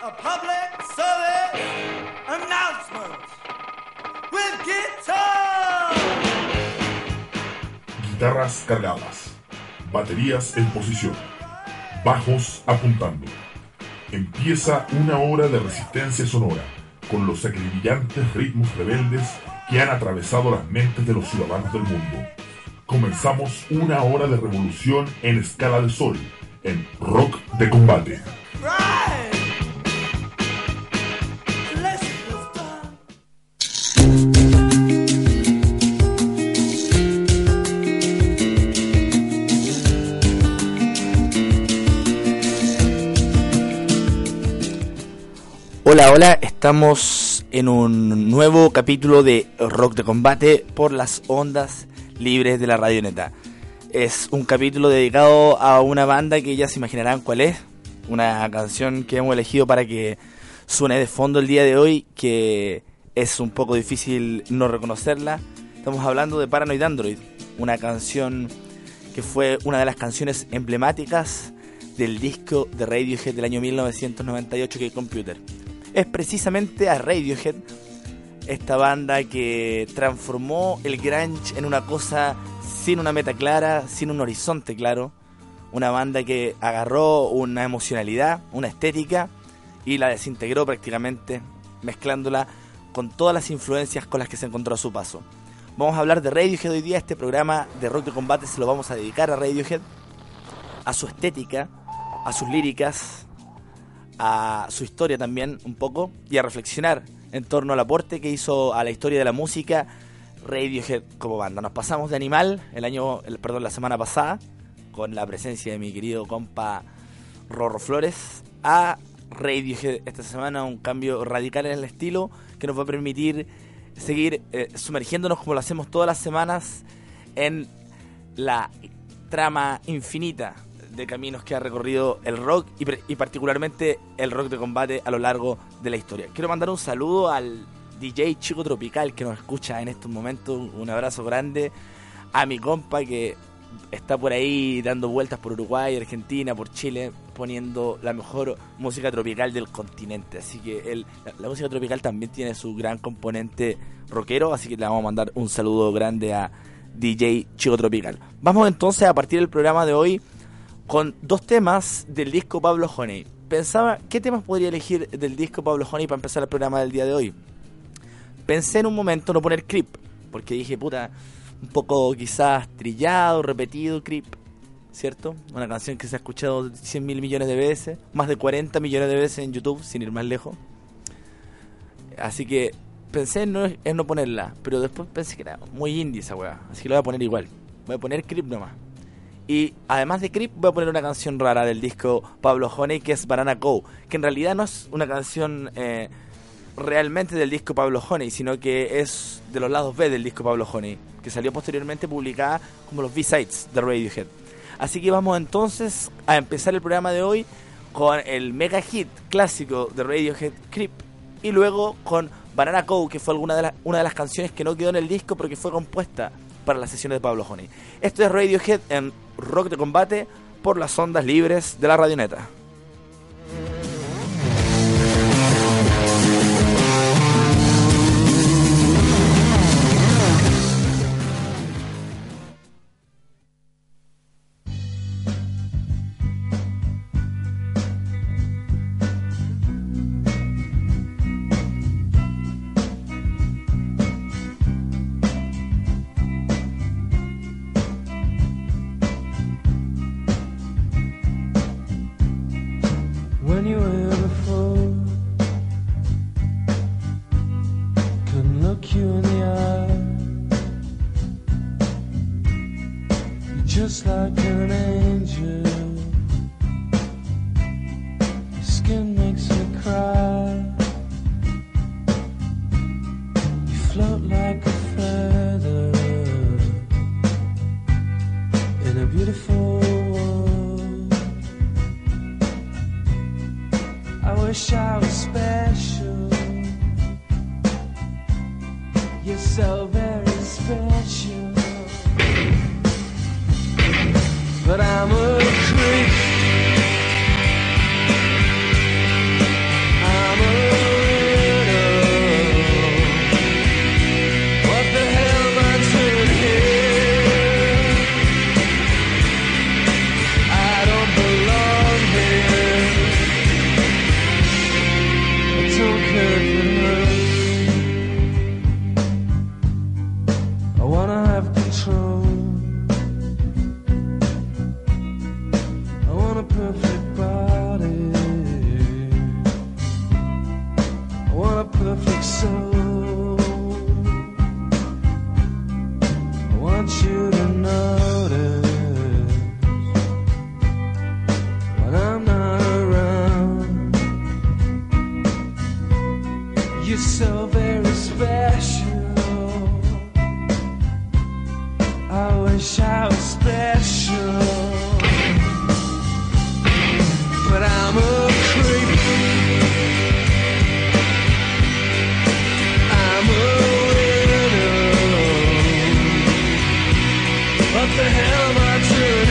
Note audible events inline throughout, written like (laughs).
a public service announcement with guitar. Guitarras cargadas, baterías en posición, bajos apuntando. Empieza una hora de resistencia sonora con los acribillantes ritmos rebeldes que han atravesado las mentes de los ciudadanos del mundo. Comenzamos una hora de revolución en escala de sol, en rock de combate. Estamos en un nuevo capítulo de Rock de Combate por las ondas libres de la Radioneta. Es un capítulo dedicado a una banda que ya se imaginarán cuál es, una canción que hemos elegido para que suene de fondo el día de hoy, que es un poco difícil no reconocerla. Estamos hablando de Paranoid Android, una canción que fue una de las canciones emblemáticas del disco de Radiohead del año 1998 que es Computer. Es precisamente a Radiohead, esta banda que transformó el grunge en una cosa sin una meta clara, sin un horizonte claro, una banda que agarró una emocionalidad, una estética y la desintegró prácticamente, mezclándola con todas las influencias con las que se encontró a su paso. Vamos a hablar de Radiohead hoy día, este programa de rock de combate se lo vamos a dedicar a Radiohead, a su estética, a sus líricas, a su historia también un poco y a reflexionar en torno al aporte que hizo a la historia de la música Radiohead como banda. Nos pasamos de Animal el año, el, perdón, la semana pasada con la presencia de mi querido compa Rorro Flores a Radiohead esta semana un cambio radical en el estilo que nos va a permitir seguir eh, sumergiéndonos como lo hacemos todas las semanas en la trama infinita de caminos que ha recorrido el rock y, y particularmente el rock de combate a lo largo de la historia. Quiero mandar un saludo al DJ Chico Tropical que nos escucha en estos momentos, un abrazo grande a mi compa que está por ahí dando vueltas por Uruguay, Argentina, por Chile, poniendo la mejor música tropical del continente. Así que el- la, la música tropical también tiene su gran componente rockero, así que le vamos a mandar un saludo grande a DJ Chico Tropical. Vamos entonces a partir del programa de hoy con dos temas del disco Pablo Honey. Pensaba, ¿qué temas podría elegir del disco Pablo Honey para empezar el programa del día de hoy? Pensé en un momento no poner Creep, porque dije, puta, un poco quizás trillado, repetido Creep, ¿cierto? Una canción que se ha escuchado 100 mil millones de veces, más de 40 millones de veces en YouTube, sin ir más lejos. Así que pensé en no, ponerla, pero después pensé que era muy indie esa weá, así que lo voy a poner igual. Voy a poner Creep nomás. Y además de Creep, voy a poner una canción rara del disco Pablo Honey, que es Banana Go, que en realidad no es una canción eh, realmente del disco Pablo Honey, sino que es de los lados B del disco Pablo Honey, que salió posteriormente publicada como los B-Sides de Radiohead. Así que vamos entonces a empezar el programa de hoy con el mega hit clásico de Radiohead, Creep, y luego con Banana Go, que fue alguna de una de las canciones que no quedó en el disco porque fue compuesta para las sesiones de Pablo Honey. Esto es Radiohead en Rock de Combate por las ondas libres de la radioneta. What the hell am I doing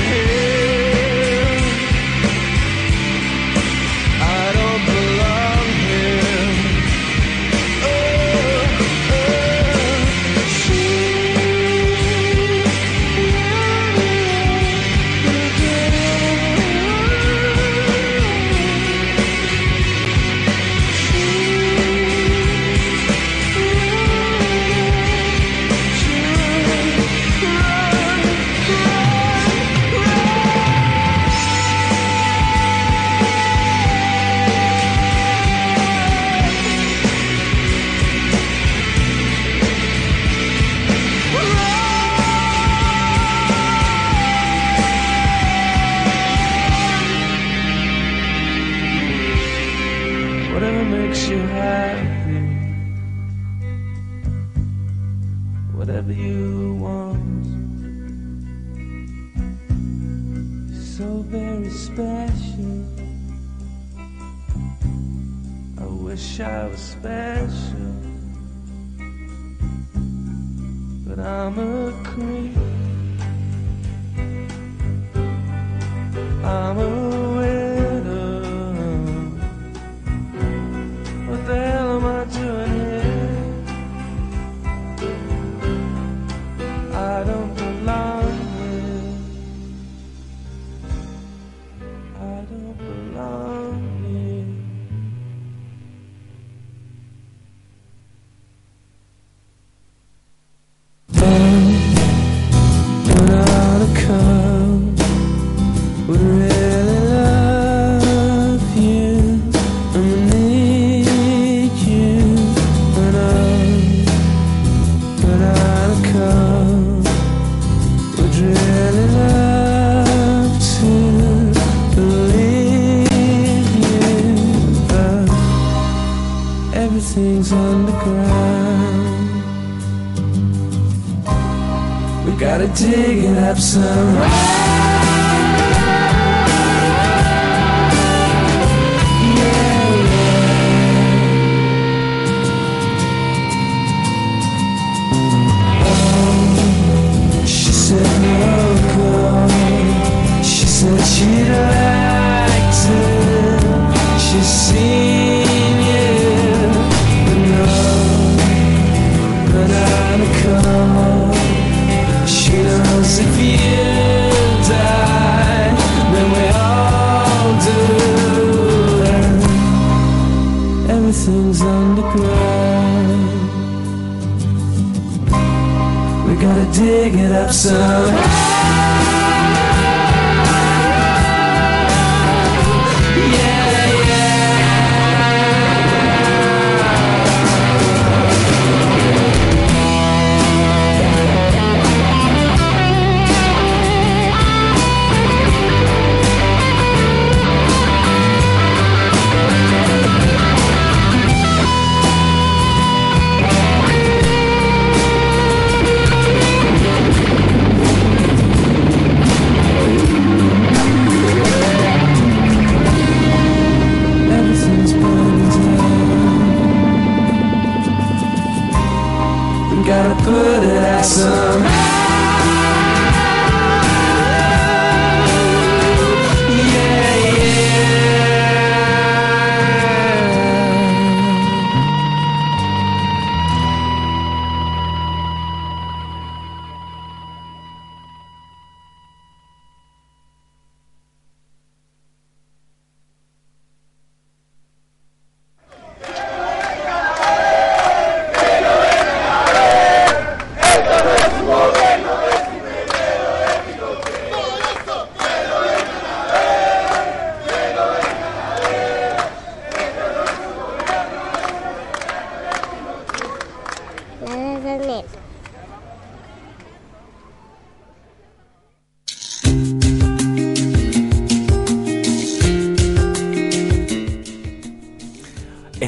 absent.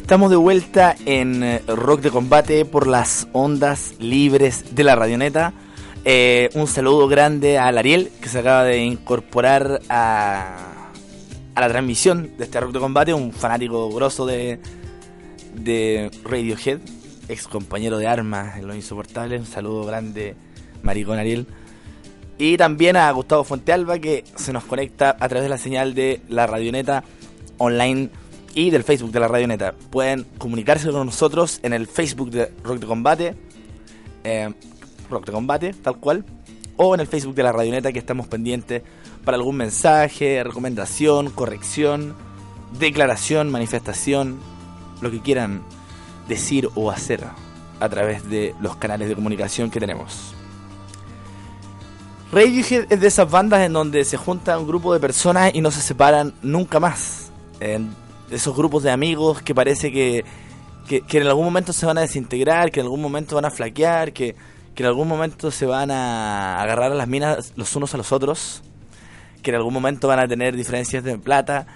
Estamos de vuelta en eh, Rock de Combate por las ondas libres de la radioneta. Eh, un saludo grande al Ariel que se acaba de incorporar a, a la transmisión de este Rock de Combate, un fanático grosso de, de Radiohead, ex compañero de armas en Los Insoportables. Un saludo grande, maricón Ariel. Y también a Gustavo Fuentealba que se nos conecta a través de la señal de la radioneta online y del Facebook de la Radioneta. Pueden comunicarse con nosotros en el Facebook de Rock de Combate, eh, Rock de Combate, tal cual, o en el Facebook de la Radioneta que estamos pendientes para algún mensaje, recomendación, corrección, declaración, manifestación, lo que quieran decir o hacer a través de los canales de comunicación que tenemos. Radiohead es de esas bandas en donde se junta un grupo de personas y no se separan nunca más. Esos grupos de amigos que parece que, que, en algún momento se van a desintegrar, que en algún momento van a flaquear, que, que en algún momento se van a agarrar a las minas los unos a los otros, que en algún momento van a tener diferencias de plata,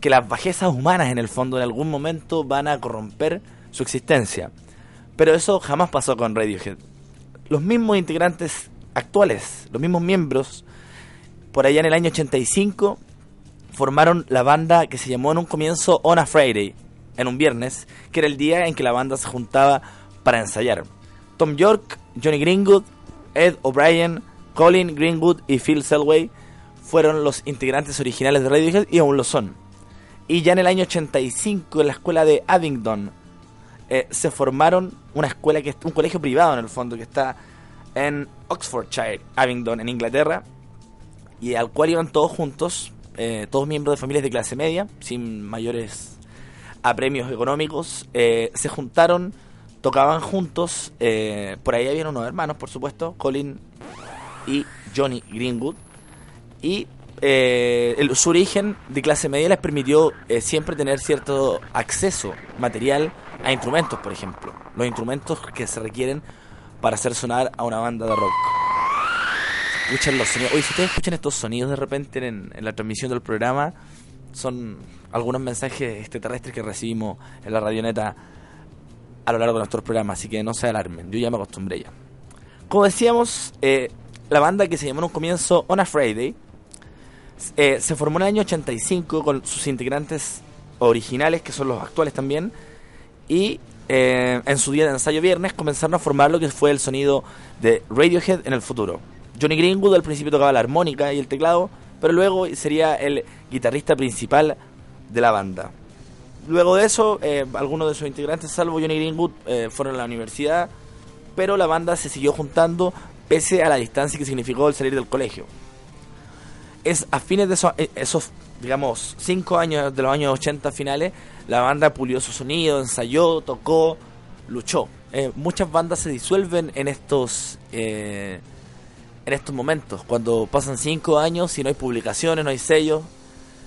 que las bajezas humanas en el fondo en algún momento van a corromper su existencia. Pero eso jamás pasó con Radiohead. Los mismos integrantes actuales, los mismos miembros, por allá en el año 85, formaron la banda que se llamó en un comienzo On a Friday, en un viernes, que era el día en que la banda se juntaba para ensayar. Tom York, Johnny Greenwood, Ed O'Brien, Colin Greenwood y Phil Selway fueron los integrantes originales de Radiohead y aún lo son. Y ya en el año 85, en la escuela de Abingdon, eh, se formaron una escuela que un colegio privado en el fondo que está en Oxfordshire, Abingdon, en Inglaterra, y al cual iban todos juntos, eh, todos miembros de familias de clase media, sin mayores apremios económicos, eh, se juntaron, tocaban juntos, eh, por ahí habían unos hermanos, por supuesto, Colin y Johnny Greenwood, y eh, el- su origen de clase media les permitió eh, siempre tener cierto acceso material a instrumentos, por ejemplo, los instrumentos que se requieren para hacer sonar a una banda de rock. Escuchan si ustedes escuchan estos sonidos de repente en, en la transmisión del programa, son algunos mensajes extraterrestres que recibimos en la radioneta a lo largo de nuestros programas, así que no se alarmen, yo ya me acostumbré ya. Como decíamos, eh, la banda que se llamó en un comienzo On a Friday eh, se formó en el año 85 con sus integrantes originales, que son los actuales también, y eh, en su día de ensayo viernes comenzaron a formar lo que fue el sonido de Radiohead en el futuro. Johnny Greenwood al principio tocaba la armónica y el teclado, pero luego sería el guitarrista principal de la banda. Luego de eso, eh, algunos de sus integrantes, salvo Johnny Greenwood, eh, fueron a la universidad, pero la banda se siguió juntando pese a la distancia que significó el salir del colegio. Es a fines de esos, eh, esos digamos, cinco años de los años 80 finales, la banda pulió su sonido, ensayó, tocó, luchó. Muchas bandas se disuelven en estos en estos momentos, cuando pasan cinco años y no hay publicaciones, no hay sellos.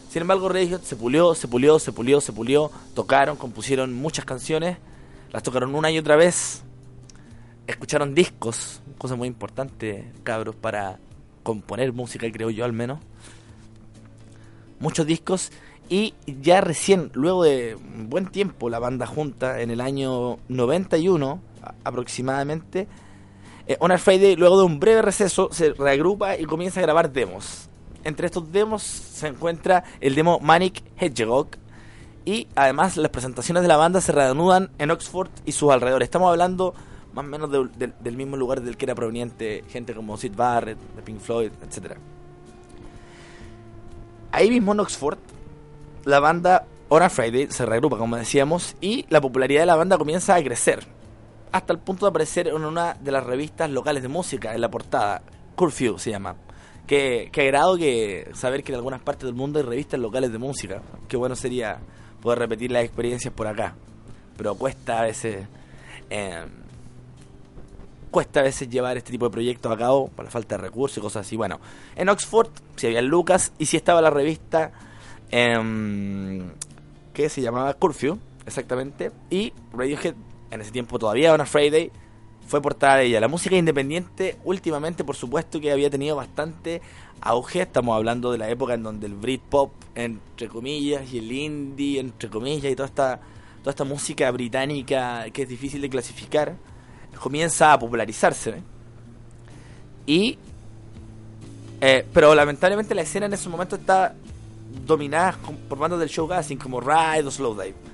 Sin embargo, Radiohead se pulió, se pulió, se pulió, se pulió, tocaron, compusieron muchas canciones, las tocaron una y otra vez, escucharon discos, cosa muy importante, cabros, para componer música, creo yo al menos. Muchos discos y ya recién, luego de un buen tiempo, la banda junta, en el año 91 a- aproximadamente, eh, On a Friday, luego de un breve receso, se reagrupa y comienza a grabar demos. Entre estos demos se encuentra el demo Manic Hedgehog. Y además las presentaciones de la banda se reanudan en Oxford y sus alrededores. Estamos hablando más o menos de- de- del mismo lugar del que era proveniente gente como Sid Barrett, de Pink Floyd, etc. Ahí mismo en Oxford, la banda On a Friday se reagrupa, como decíamos, y la popularidad de la banda comienza a crecer hasta el punto de aparecer en una de las revistas locales de música en la portada. Curfew se llama. Que, que agrado que saber que en algunas partes del mundo hay revistas locales de música. Qué bueno sería poder repetir las experiencias por acá. Pero cuesta a veces. eh, cuesta a veces llevar este tipo de proyectos a cabo por la falta de recursos y cosas así. Bueno, en Oxford, si había Lucas y si estaba la revista em, que se llamaba Curfew, exactamente, y Radiohead en ese tiempo todavía una Friday fue portada de ella. La música independiente últimamente, por supuesto, que había tenido bastante auge. Estamos hablando de la época en donde el Britpop, entre comillas, y el indie, entre comillas, y toda esta toda esta música británica que es difícil de clasificar, comienza a popularizarse. Y. eh, pero lamentablemente la escena en ese momento está dominada por bandas del showgassing como Ride o Slowdive.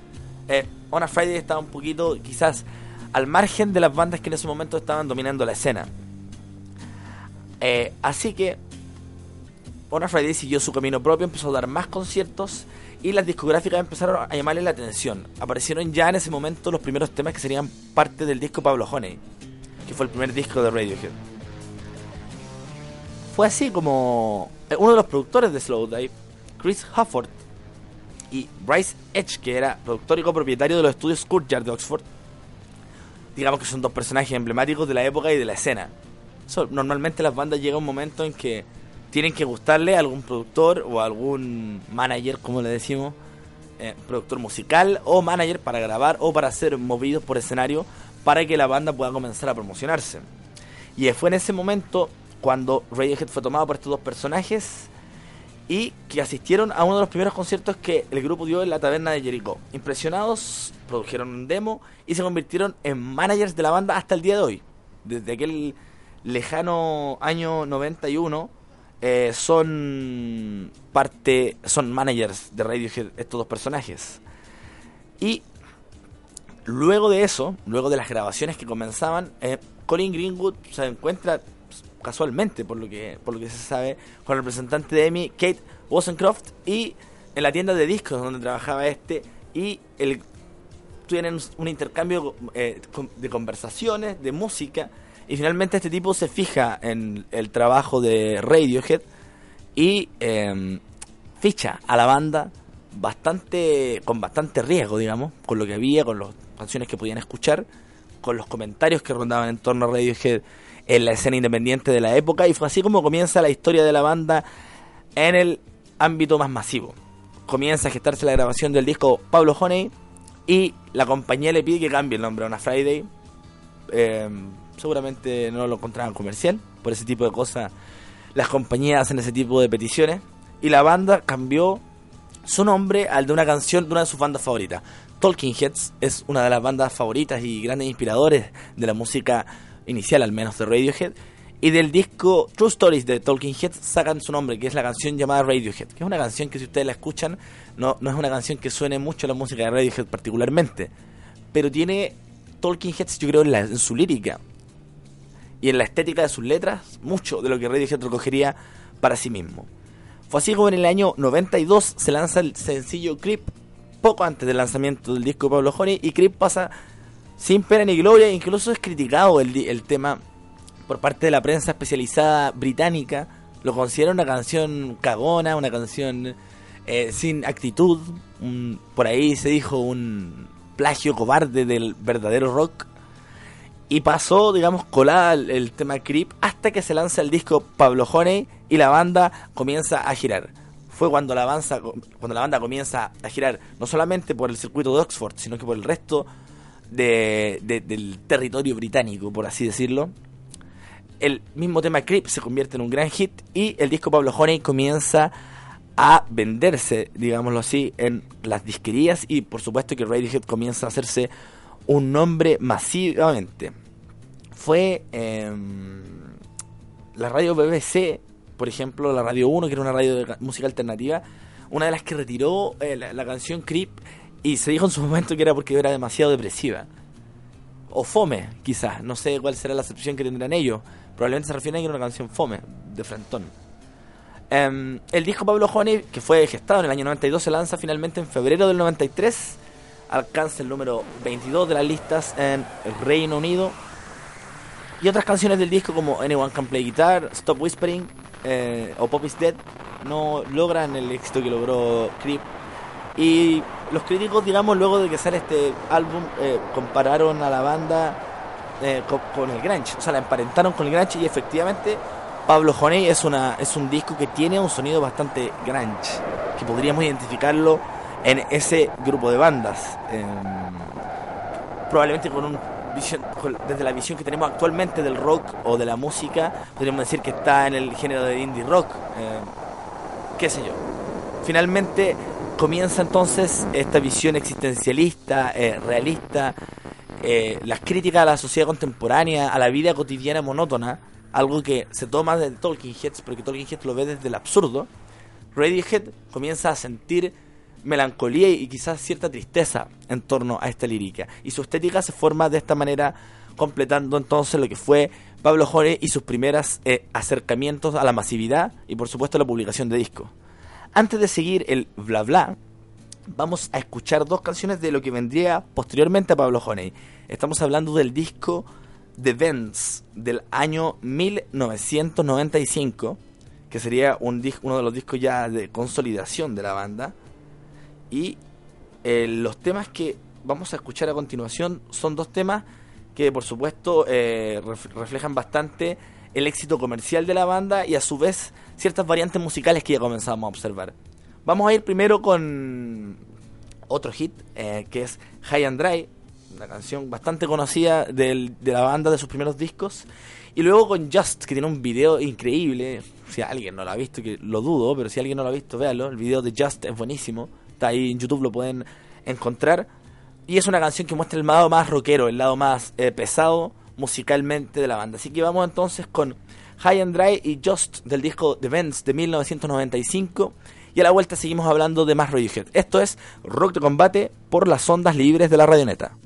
Eh, On a Friday estaba un poquito, quizás, al margen de las bandas que en ese momento estaban dominando la escena. Eh, así que On a Friday siguió su camino propio, empezó a dar más conciertos y las discográficas empezaron a llamarle la atención. Aparecieron ya en ese momento los primeros temas que serían parte del disco Pablo Honey, que fue el primer disco de Radiohead. Fue así como eh, uno de los productores de Slowdive, Chris Hufford, y Bryce Edge, que era productor y copropietario de los estudios Courtyard de Oxford, digamos que son dos personajes emblemáticos de la época y de la escena. So, normalmente las bandas llega un momento en que tienen que gustarle a algún productor o a algún manager, como le decimos, eh, productor musical o manager para grabar o para ser movidos por escenario para que la banda pueda comenzar a promocionarse. Y fue en ese momento cuando Radiohead fue tomado por estos dos personajes y que asistieron a uno de los primeros conciertos que el grupo dio en la taberna de Jericho. Impresionados, produjeron un demo y se convirtieron en managers de la banda hasta el día de hoy. Desde aquel lejano año 91 eh, son parte, son managers de Radiohead estos dos personajes. Y luego de eso, luego de las grabaciones que comenzaban, eh, Colin Greenwood se encuentra casualmente, por lo que por lo que se sabe, con el representante de EMI, Kate Wozencroft, y en la tienda de discos donde trabajaba este, y el tienen un intercambio eh, de conversaciones, de música, y finalmente este tipo se fija en el trabajo de Radiohead y eh, ficha a la banda bastante con bastante riesgo, digamos, con lo que había, con las canciones que podían escuchar, con los comentarios que rondaban en torno a Radiohead en la escena independiente de la época y fue así como comienza la historia de la banda en el ámbito más masivo. Comienza a gestarse la grabación del disco Pablo Honey y la compañía le pide que cambie el nombre a una Friday. Eh, seguramente no lo encontraban comercial, por ese tipo de cosas las compañías hacen ese tipo de peticiones y la banda cambió su nombre al de una canción de una de sus bandas favoritas. Talking Heads es una de las bandas favoritas y grandes inspiradores de la música inicial, al menos de Radiohead. Y del disco True Stories de Talking Heads sacan su nombre, que es la canción llamada Radiohead, que es una canción que si ustedes la escuchan, no, no es una canción que suene mucho a la música de Radiohead particularmente, pero tiene Talking Heads, yo creo, en, la- en su lírica y en la estética de sus letras, mucho de lo que Radiohead recogería para sí mismo. Fue así como en el año 92 se lanza el sencillo Creep, poco antes del lanzamiento del disco de Pablo Honey, y Creep pasa sin pena ni gloria, incluso es criticado el, el tema por parte de la prensa especializada británica, lo considera una canción cagona, una canción eh, sin actitud, un- por ahí se dijo un plagio cobarde del verdadero rock. Y pasó, digamos, colada el, el tema Creep hasta que se lanza el disco Pablo Honey y la banda comienza a girar. Fue cuando la, banda, cuando la banda comienza a girar no solamente por el circuito de Oxford, sino que por el resto de- de- del territorio británico, por así decirlo. El mismo tema Creep se convierte en un gran hit y el disco Pablo Honey comienza a venderse, digámoslo así, en las disquerías y por supuesto que Radiohead comienza a hacerse un nombre masivamente. Fue em, la radio BBC, por ejemplo, la Radio 1, que era una radio de ca- música alternativa, una de las que retiró eh, la canción Creep y se dijo en su momento que era porque era demasiado depresiva. O fome, quizás, no sé cuál será la acepción que tendrán ellos. Probablemente se refieren a que era una canción fome, de frentón. Em, el disco Pablo Honey, que fue gestado en el año 92, se lanza finalmente en febrero del 93. Alcanza el número 22 de las listas en Reino Unido. Y otras canciones del disco como Anyone Can Play Guitar, Stop Whispering eh, o Pop is Dead no logran el éxito que logró Creep. Y los críticos, digamos, luego de que sale este álbum, eh, compararon a la banda eh, con, el Grunge. O sea, la emparentaron con el Grunge y efectivamente Pablo Honey es, una, es un disco que tiene un sonido bastante Grunge. Que podríamos identificarlo en ese grupo de bandas. Em, probablemente con un desde la visión que tenemos actualmente del rock o de la música, podríamos decir que está en el género de indie rock. eh, qué sé yo. Finalmente, comienza entonces esta visión existencialista, eh, realista, eh, las críticas a la sociedad contemporánea, a la vida cotidiana monótona, algo que se toma de Tolkien Heads, porque Tolkien Heads lo ve desde el absurdo. Radiohead comienza a sentir melancolía y quizás cierta tristeza en torno a esta lírica. Y su estética se forma de esta manera, completando entonces lo que fue Pablo Jore y sus primeros acercamientos a la masividad y por supuesto la publicación de discos. Antes de seguir el bla bla, vamos a escuchar dos canciones de lo que vendría posteriormente a Pablo Honey. Estamos hablando del disco The Vents del año 1995, que sería un uno de los discos ya de consolidación de la banda. Y eh, los temas que vamos a escuchar a continuación son dos temas que por supuesto eh, ref- reflejan bastante el éxito comercial de la banda y a su vez ciertas variantes musicales que ya comenzamos a observar. Vamos a ir primero con otro hit eh, que es High and Dry, una canción bastante conocida del- de la banda de sus primeros discos. Y luego con Just, que tiene un video increíble. Si alguien no lo ha visto, que lo dudo, pero si alguien no lo ha visto, véalo. El video de Just es buenísimo. Está ahí en YouTube, lo pueden encontrar. Y es una canción que muestra el lado más rockero, el lado más eh, pesado musicalmente de la banda. Así que vamos entonces con High and Dry y Just del disco The Vents de 1995. Y a la vuelta seguimos hablando de más Radiohead. Esto es Rock de Combate por las ondas libres de la Radioneta.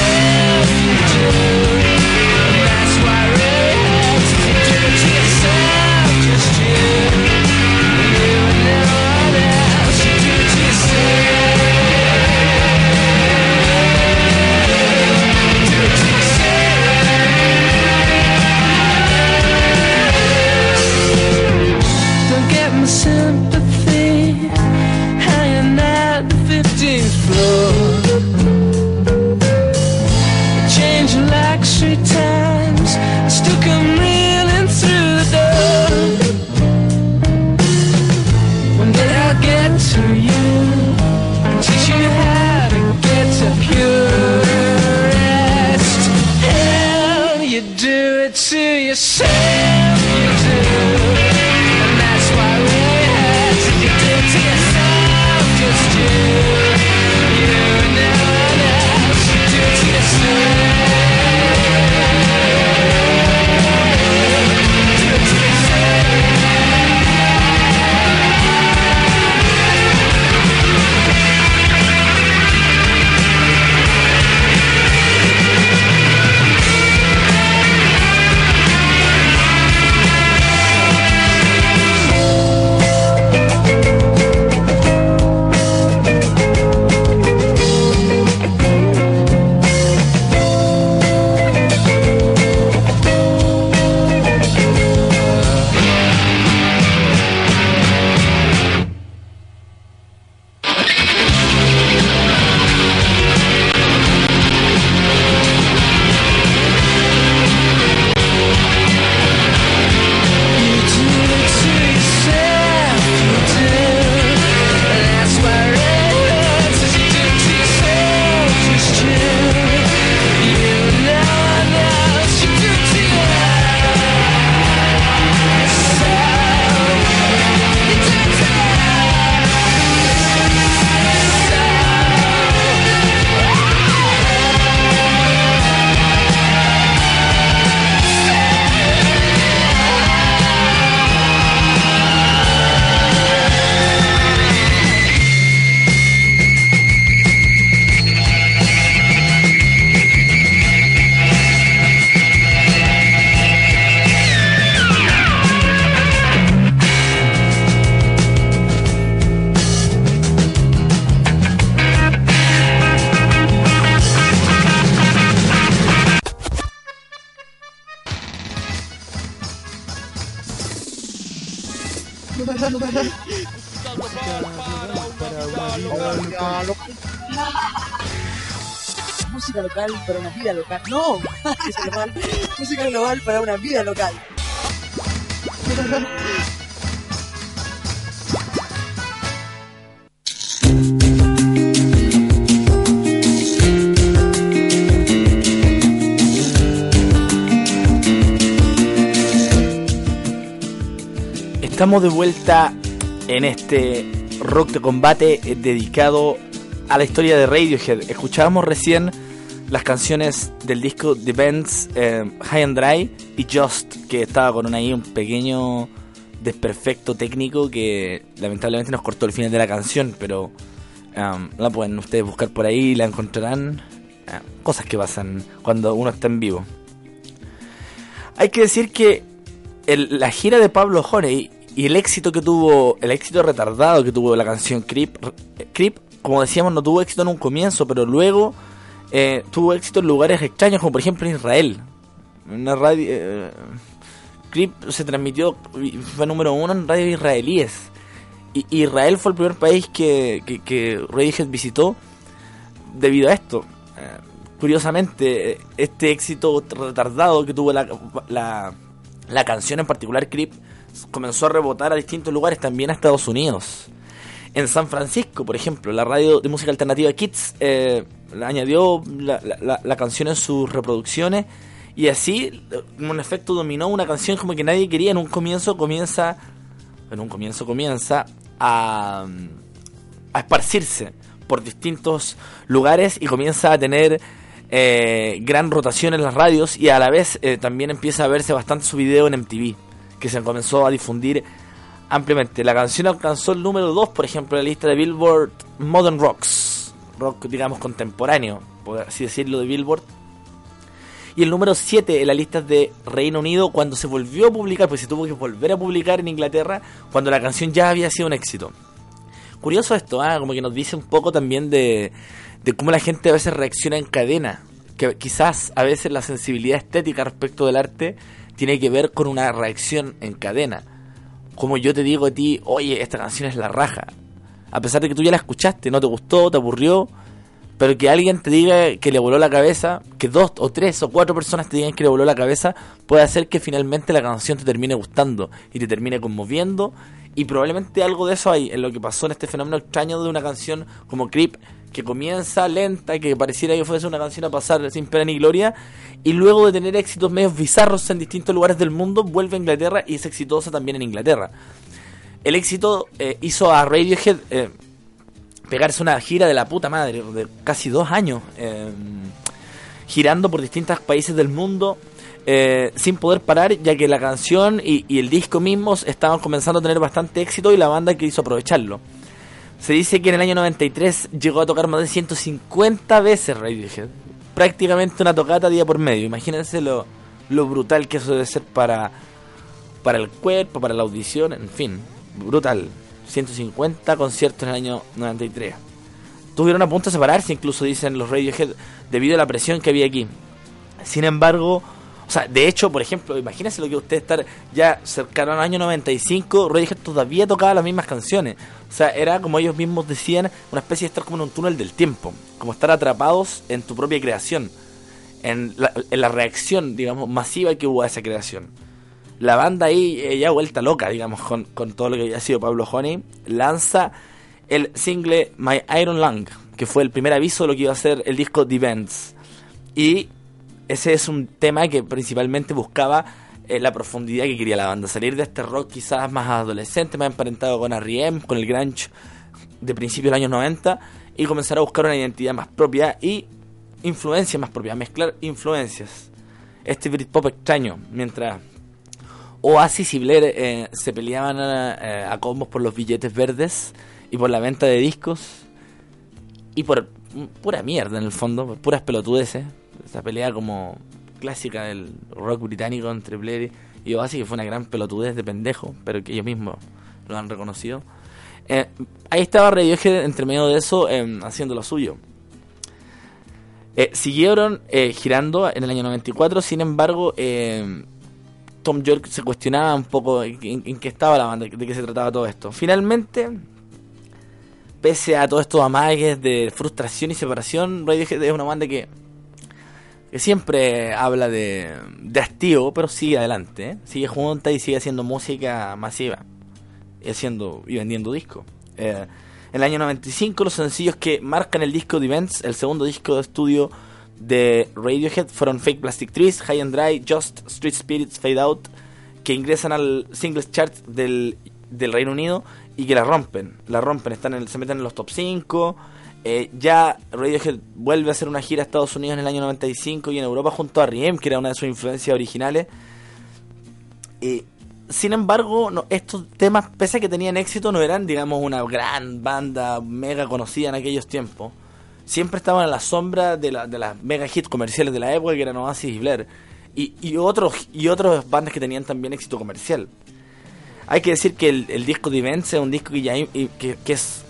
left you. Vida local. No, (laughs) música global, música global para una vida local. Estamos de vuelta en este rock de combate eh, dedicado a la historia de Radiohead. Escuchábamos recién las canciones del disco The Bands eh, High and Dry y Just, que estaba con un, ahí un pequeño desperfecto técnico que lamentablemente nos cortó el final de la canción, pero um, la pueden ustedes buscar por ahí y la encontrarán. Ah, cosas que pasan cuando uno está en vivo. Hay que decir que la gira de Pablo Honey y el éxito que tuvo, el éxito retardado que tuvo la canción Creep, Creep, como decíamos, no tuvo éxito en un comienzo, pero luego eh, tuvo éxito en lugares extraños, como por ejemplo en Israel. Una radio, eh, Creep se transmitió, fue número uno en radios israelíes. Y Israel fue el primer país que, que, que visitó debido a esto. Eh, curiosamente, este éxito retardado que tuvo la, la, la canción en particular, Creep, comenzó a rebotar a distintos lugares, también a Estados Unidos. En San Francisco, por ejemplo, la radio de música alternativa Kids eh, añadió la, canción en sus reproducciones y así, eh, un efecto dominó, una canción como que nadie quería. En un comienzo comienza, en un comienzo comienza a, a esparcirse por distintos lugares y comienza a tener eh, gran rotación en las radios y a la vez eh, también empieza a verse bastante su video en MTV, que se comenzó a difundir ampliamente. La canción alcanzó el número 2, por ejemplo, en la lista de Billboard Modern Rocks, rock digamos contemporáneo, por así decirlo, de Billboard. Y el número 7 en la lista de Reino Unido cuando se volvió a publicar, pues se tuvo que volver a publicar en Inglaterra cuando la canción ya había sido un éxito. Curioso esto, ¿ah? como que nos dice un poco también de, de cómo la gente a veces reacciona en cadena. Que quizás a veces la sensibilidad estética respecto del arte tiene que ver con una reacción en cadena. Como yo te digo a ti, oye, esta canción es la raja. A pesar de que tú ya la escuchaste, no te gustó, te aburrió, pero que alguien te diga que le voló la cabeza, que dos o tres o cuatro personas te digan que le voló la cabeza, puede hacer que finalmente la canción te termine gustando y te termine conmoviendo. Y probablemente algo de eso hay en lo que pasó en este fenómeno extraño de una canción como Creep, que comienza lenta, que pareciera que fuese una canción a pasar sin pena ni gloria, y luego de tener éxitos medios bizarros en distintos lugares del mundo, vuelve a Inglaterra y es exitosa también en Inglaterra. El éxito eh, hizo a Radiohead eh, pegarse una gira de la puta madre, de casi dos años, eh, girando por distintos países del mundo, eh, sin poder parar, ya que la canción y, y el disco mismos estaban comenzando a tener bastante éxito y la banda quiso aprovecharlo. Se dice que en el año 93 llegó a tocar más de 150 veces Radiohead. Prácticamente una tocata día por medio. Imagínense lo, lo brutal que eso debe ser para, para el cuerpo, para la audición, en fin. Brutal. 150 conciertos en el año 93. Tuvieron a punto de separarse, incluso dicen los Radiohead, debido a la presión que había aquí. Sin embargo, o sea, de hecho, por ejemplo, imagínense lo que usted estar ya cercano al año 95, Radiohead todavía tocaba las mismas canciones. O sea, era como ellos mismos decían, una especie de estar como en un túnel del tiempo, como estar atrapados en tu propia creación, en la, reacción, digamos, masiva que hubo a esa creación. La banda ahí, eh, ya vuelta loca, digamos, con, todo lo que había sido Pablo Honey, lanza el single My Iron Lung, que fue el primer aviso de lo que iba a ser el disco The. Y ese es un tema que principalmente buscaba eh, la profundidad que quería la banda, salir de este rock quizás más adolescente, más emparentado con R.E.M., con el grunge de principios de los años 90 y comenzar a buscar una identidad más propia y influencias más propias, mezclar influencias. Este Britpop extraño, mientras Oasis y Blair eh, se peleaban eh, a combos por los billetes verdes y por la venta de discos y por pura mierda en el fondo, por puras pelotudeces. Esa pelea como clásica del rock británico entre Blair y Oasis, que fue una gran pelotudez de pendejo, pero que ellos mismos lo han reconocido. Eh, ahí estaba Radiohead entre medio de eso eh, haciendo lo suyo. Eh, siguieron eh, girando en el año 94, sin embargo, eh, Tom York se cuestionaba un poco en- en qué estaba la banda, de qué se trataba todo esto. Finalmente, pese a todos estos amagues de frustración y separación, Radiohead es una banda que, que siempre habla de, de hastío, pero sigue adelante, ¿eh? sigue junta y sigue haciendo música masiva, y haciendo y vendiendo discos. Eh, en el año 95 los sencillos que marcan el disco de Events, el segundo disco de estudio de Radiohead, fueron Fake Plastic Trees, High and Dry, Just Street Spirits, Fade Out, que ingresan al singles chart del, del Reino Unido y que la rompen, la rompen, están en- se meten en los top 5. Eh, ya Radiohead vuelve a hacer una gira a Estados Unidos en el año 95 y en Europa junto a R.E.M., que era una de sus influencias originales. Eh, sin embargo, estos temas, pese a que tenían éxito, no eran, digamos, una gran banda mega conocida en aquellos tiempos. Siempre estaban a la sombra de, la- de las mega hits comerciales de la época, que eran Oasis y Blair. Y, y otros y otras bandas que tenían también éxito comercial. Hay que decir que el, disco de Events es un disco que, ya, que es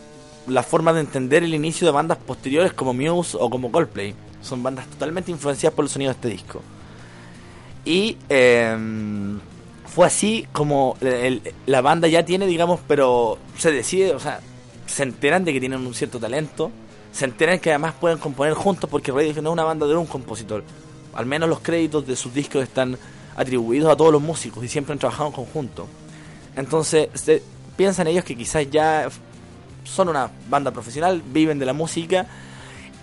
la forma de entender el inicio de bandas posteriores como Muse o como Coldplay. Son bandas totalmente influenciadas por el sonido de este disco. Y em, fue así como la banda ya tiene, digamos, pero se decide, o sea, se enteran de que tienen un cierto talento, se enteran que además pueden componer juntos porque Radiohead no es una banda de un compositor. Al menos los créditos de sus discos están atribuidos a todos los músicos y siempre han trabajado en conjunto. Entonces, se- piensan ellos que quizás ya son una banda profesional, viven de la música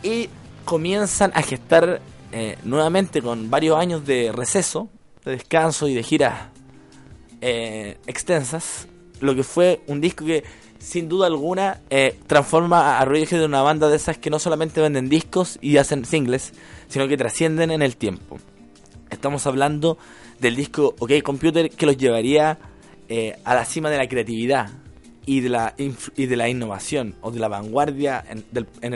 y comienzan a gestar eh, nuevamente con varios años de receso, de descanso y de giras eh, extensas, lo que fue un disco que sin duda alguna eh, transforma a Radiohead en una banda de esas que no solamente venden discos y hacen singles, sino que trascienden en el tiempo. Estamos hablando del disco OK Computer que los llevaría a la cima de la creatividad y de la y de la innovación o de la vanguardia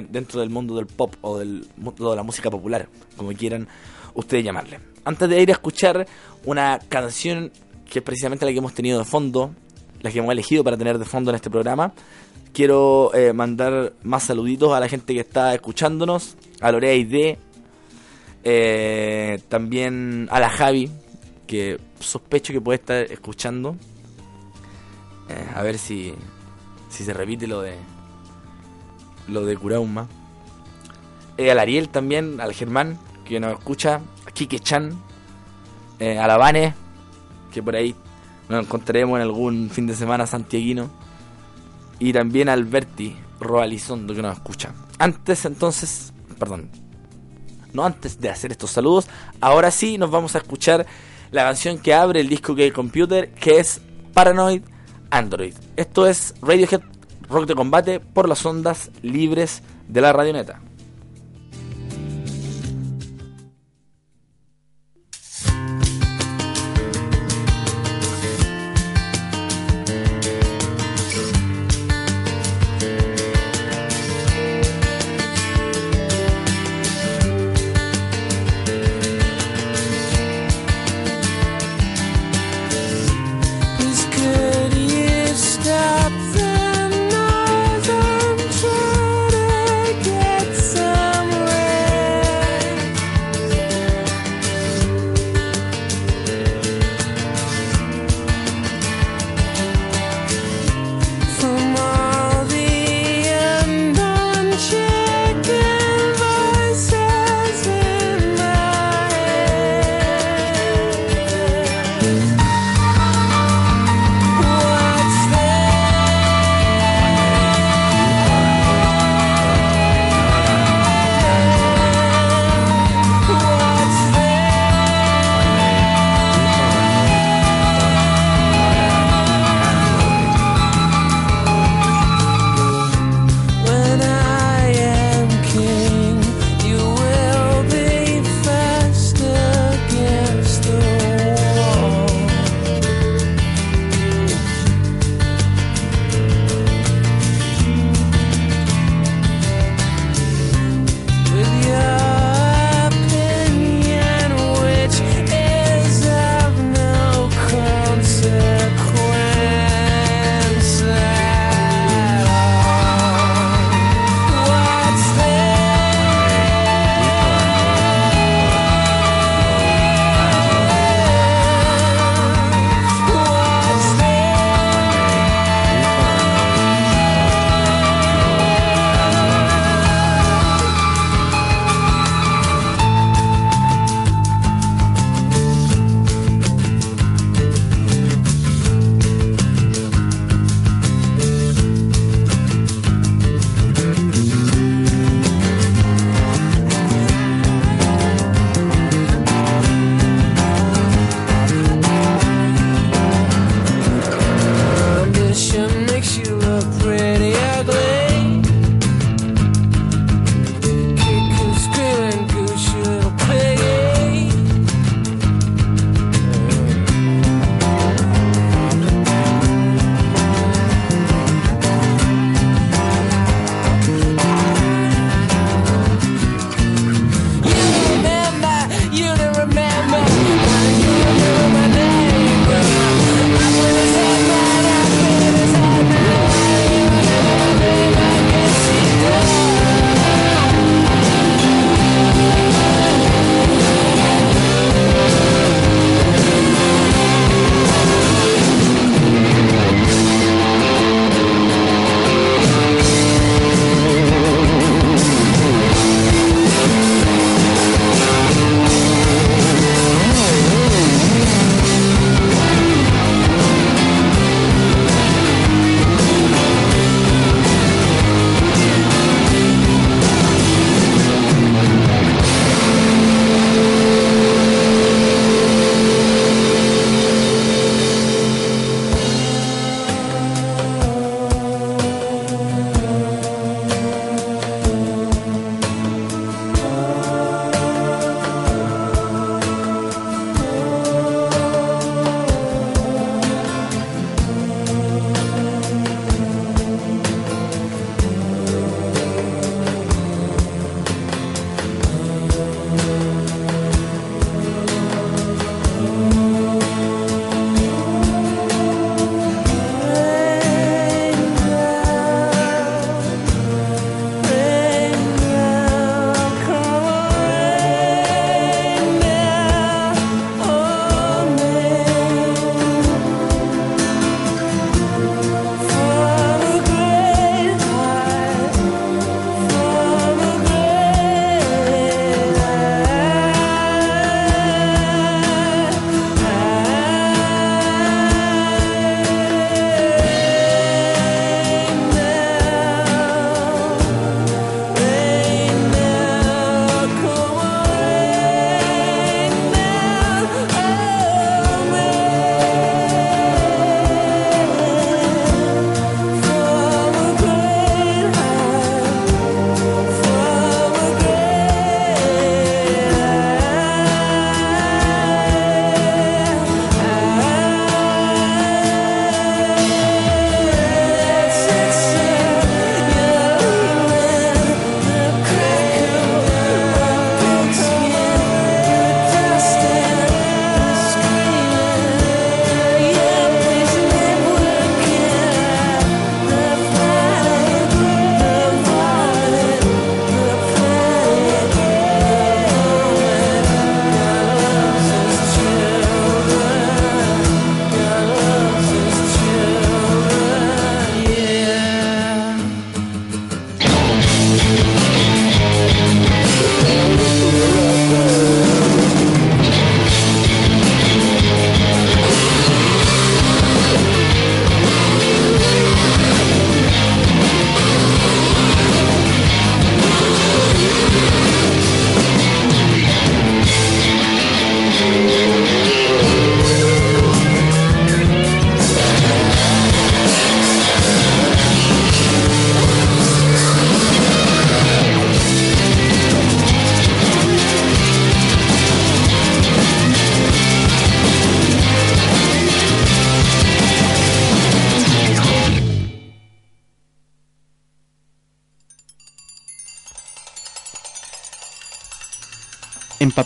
dentro del mundo del pop o del mundo de la música popular, como quieran ustedes llamarle. Antes de ir a escuchar una canción que es precisamente la que hemos tenido de fondo, la que hemos elegido para tener de fondo en este programa, quiero eh, mandar más saluditos a la gente que está escuchándonos, a Lorea ID, eh, también a la Javi, que sospecho que puede estar escuchando. Eh, a ver si, si se repite lo de lo de Kurauma. Eh, al Ariel también, al Germán, que nos escucha, a Kike Chan, eh, a la Vane, que por ahí nos encontraremos en algún fin de semana santiaguino. Y también Alberti Roalizondo, que nos escucha. Antes entonces, perdón, no antes de hacer estos saludos, ahora sí nos vamos a escuchar la canción que abre el disco Gay Computer, que es Paranoid Android. Esto es Radiohead Rock de Combate por las ondas libres de la radioneta.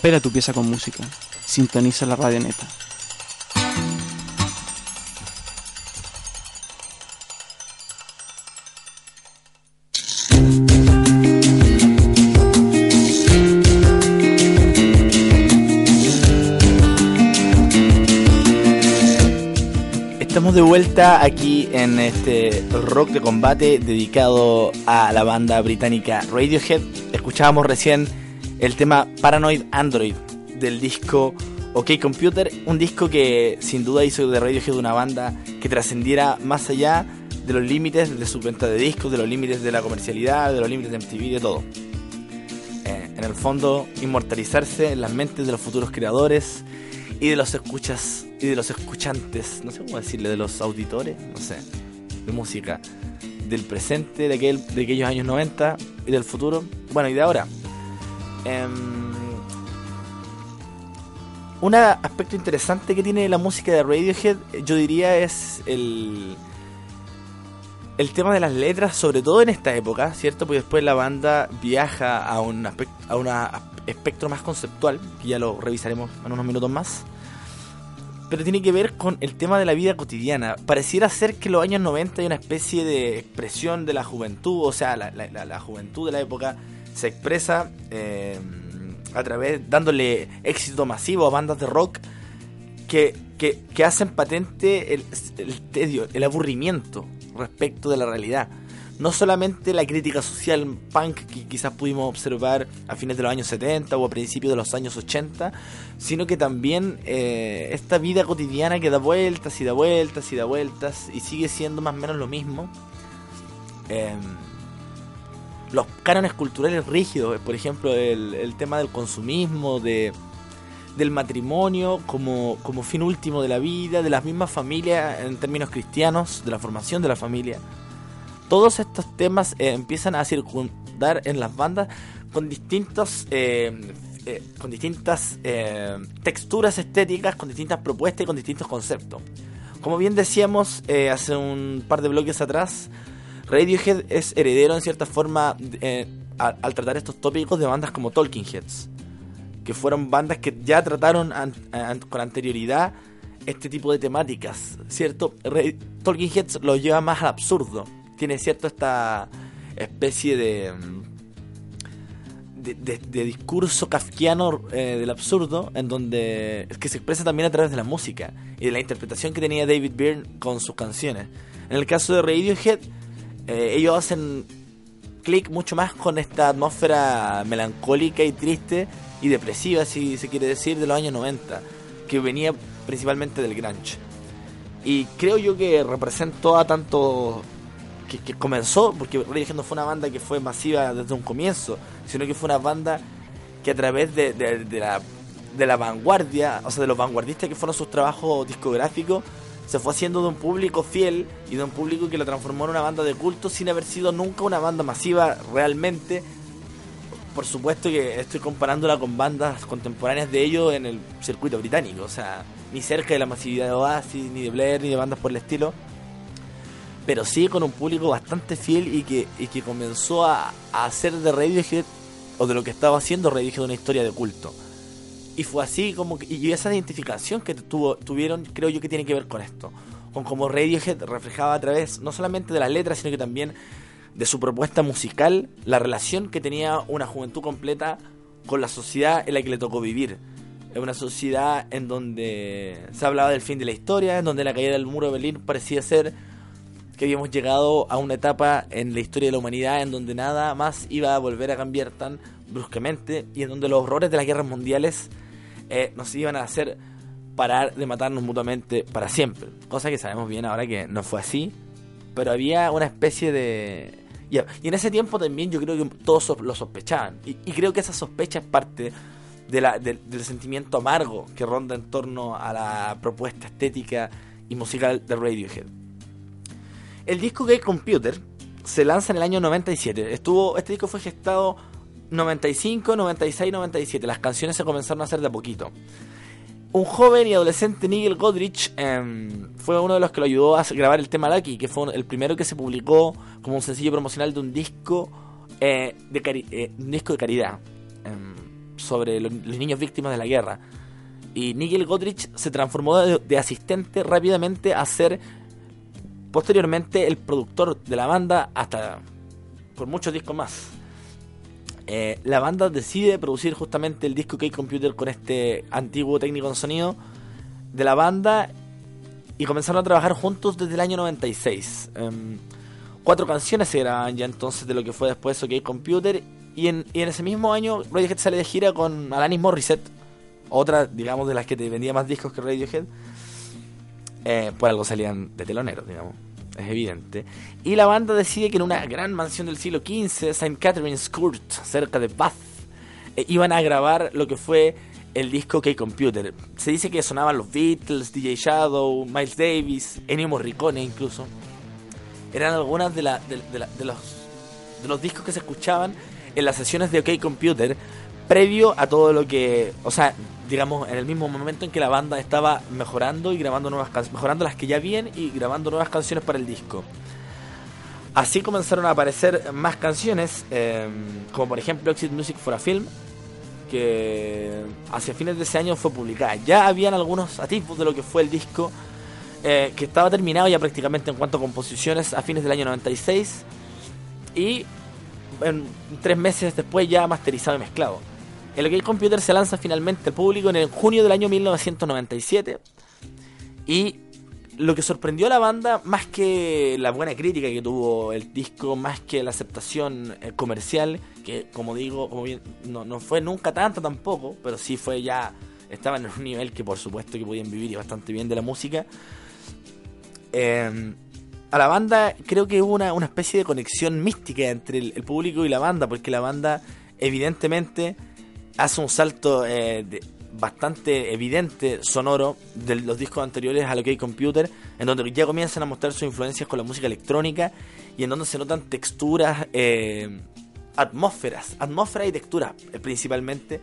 Empapela tu pieza con música. Sintoniza la radio neta. Estamos de vuelta aquí en este rock de combate dedicado a la banda británica Radiohead. Escuchábamos recién el tema Paranoid Android del disco OK Computer, un disco que sin duda hizo de Radiohead una banda que trascendiera más allá de los límites de su venta de discos, de los límites de la comercialidad, de los límites de MTV, de todo. Eh, en el fondo, inmortalizarse en las mentes de los futuros creadores y de los escuchas y de los escuchantes, no sé cómo decirle, de los auditores, no sé, de música, del presente, de, aquel, de aquellos años 90 y del futuro, bueno, y de ahora. Em, un aspecto interesante que tiene la música de Radiohead, yo diría, es el, el tema de las letras, sobre todo en esta época, ¿cierto? Porque después la banda viaja a un aspecto, a una espectro más conceptual, que ya lo revisaremos en unos minutos más. Pero tiene que ver con el tema de la vida cotidiana. Pareciera ser que en los años 90 hay una especie de expresión de la juventud, o sea, la juventud de la época se expresa eh, a través, dándole éxito masivo a bandas de rock que, que, que hacen patente el, el tedio, el aburrimiento respecto de la realidad. No solamente la crítica social punk que quizás pudimos observar a fines de los años 70 o a principios de los años 80, sino que también eh, esta vida cotidiana que da vueltas y da vueltas y da vueltas y sigue siendo más o menos lo mismo. Em, los cánones culturales rígidos, por ejemplo, el, tema del consumismo, de, del matrimonio como, como fin último de la vida, de las mismas familias en términos cristianos, de la formación de la familia. Todos estos temas eh, empiezan a circundar en las bandas con distintos eh, eh, con distintas texturas estéticas, con distintas propuestas y con distintos conceptos. Como bien decíamos hace un par de bloques atrás, Radiohead es heredero en cierta forma eh, al, tratar estos tópicos de bandas como Talking Heads, que fueron bandas que ya trataron con anterioridad este tipo de temáticas, ¿cierto? Re- Talking Heads lo lleva más al absurdo, tiene cierto esta especie de- de discurso kafkiano eh, del absurdo, en donde que se expresa también a través de la música y de la interpretación que tenía David Byrne con sus canciones. En el caso de Radiohead, eh, ellos hacen clic mucho más con esta atmósfera melancólica y triste y depresiva, si se quiere decir, de los años 90, que venía principalmente del grunge. Y creo yo que representó a tanto que, comenzó, porque Radiohead no fue una banda que fue masiva desde un comienzo, sino que fue una banda que a través de- de la, de la vanguardia, o sea, de los vanguardistas que fueron sus trabajos discográficos, se fue haciendo de un público fiel y de un público que lo transformó en una banda de culto sin haber sido nunca una banda masiva realmente. Por supuesto que estoy comparándola con bandas contemporáneas de ellos en el circuito británico, o sea, ni cerca de la masividad de Oasis, ni de Blair, ni de bandas por el estilo pero sí con un público bastante fiel y que, y que comenzó a, a hacer de Radiohead, o de lo que estaba haciendo Radiohead, una historia de culto. Y fue así como y esa identificación que tuvo, tuvieron, creo yo que tiene que ver con esto. Con cómo Radiohead reflejaba a través, no solamente de las letras, sino que también de su propuesta musical, la relación que tenía una juventud completa con la sociedad en la que le tocó vivir. Es una sociedad en donde se hablaba del fin de la historia, en donde la caída del muro de Berlín parecía ser que habíamos llegado a una etapa en la historia de la humanidad en donde nada más iba a volver a cambiar tan bruscamente y en donde los horrores de las guerras mundiales eh, nos iban a hacer parar de matarnos mutuamente para siempre. Cosa que sabemos bien ahora que no fue así, pero había una especie de... Y, en ese tiempo también yo creo que todos lo sospechaban. Y, y creo que esa sospecha es parte del sentimiento amargo que ronda en torno a la propuesta estética y musical de Radiohead. El disco Gay Computer se lanza en el año 97. Estuvo, este disco fue gestado 95, 96, 97. Las canciones se comenzaron a hacer de a poquito. Un joven y adolescente Nigel Godrich em, fue uno de los que lo ayudó a grabar el tema Lucky, que fue el primero que se publicó como un sencillo promocional de un disco, eh, de, eh, un disco de caridad. Em, sobre lo- los niños víctimas de la guerra. Y Nigel Godrich se transformó de asistente rápidamente a ser posteriormente el productor de la banda hasta por muchos discos más. Eh, la banda decide producir justamente el disco K-Computer con este antiguo técnico de sonido de la banda y comenzaron a trabajar juntos desde el año 96. Em, cuatro canciones se graban ya entonces de lo que fue después OK Computer y en, y en ese mismo año Radiohead sale de gira con Alanis Morissette, otra digamos de las que te vendía más discos que Radiohead. Eh, por algo salían de teloneros, digamos. Es evidente. Y la banda decide que en una gran mansión del siglo XV, St. Catherine's Court, cerca de Bath, eh, iban a grabar lo que fue el disco K-Computer. Se dice que sonaban los Beatles, DJ Shadow, Miles Davis, Ennio Morricone incluso. Eran algunas de, la- de- de la- de los, de los discos que se escuchaban en las sesiones de OK Computer previo a todo lo que, o sea, digamos, en el mismo momento en que la banda estaba mejorando y grabando nuevas canciones, mejorando las que ya habían y grabando nuevas canciones para el disco. Así comenzaron a aparecer más canciones, eh, como por ejemplo Exit Music for a Film, que hacia fines de ese año fue publicada. Ya habían algunos atisbos de lo que fue el disco, eh, que estaba terminado ya prácticamente en cuanto a composiciones a fines del año 96 y en tres meses después ya masterizado y mezclado. El OK Computer se lanza finalmente al público en el junio del año 1997 y lo que sorprendió a la banda, más que la buena crítica que tuvo el disco, más que la aceptación eh, comercial, que como digo, no, no fue nunca tanto tampoco, pero sí fue ya, estaban en un nivel que por supuesto que podían vivir bastante bien de la música. Eh, a la banda creo que hubo una, una especie de conexión mística entre el público y la banda, porque la banda evidentemente hace un salto eh, de- bastante evidente, sonoro, de los discos anteriores a lo que hay Computer, en donde ya comienzan a mostrar sus influencias con la música electrónica y en donde se notan texturas, eh, atmósferas, atmósfera y textura eh, principalmente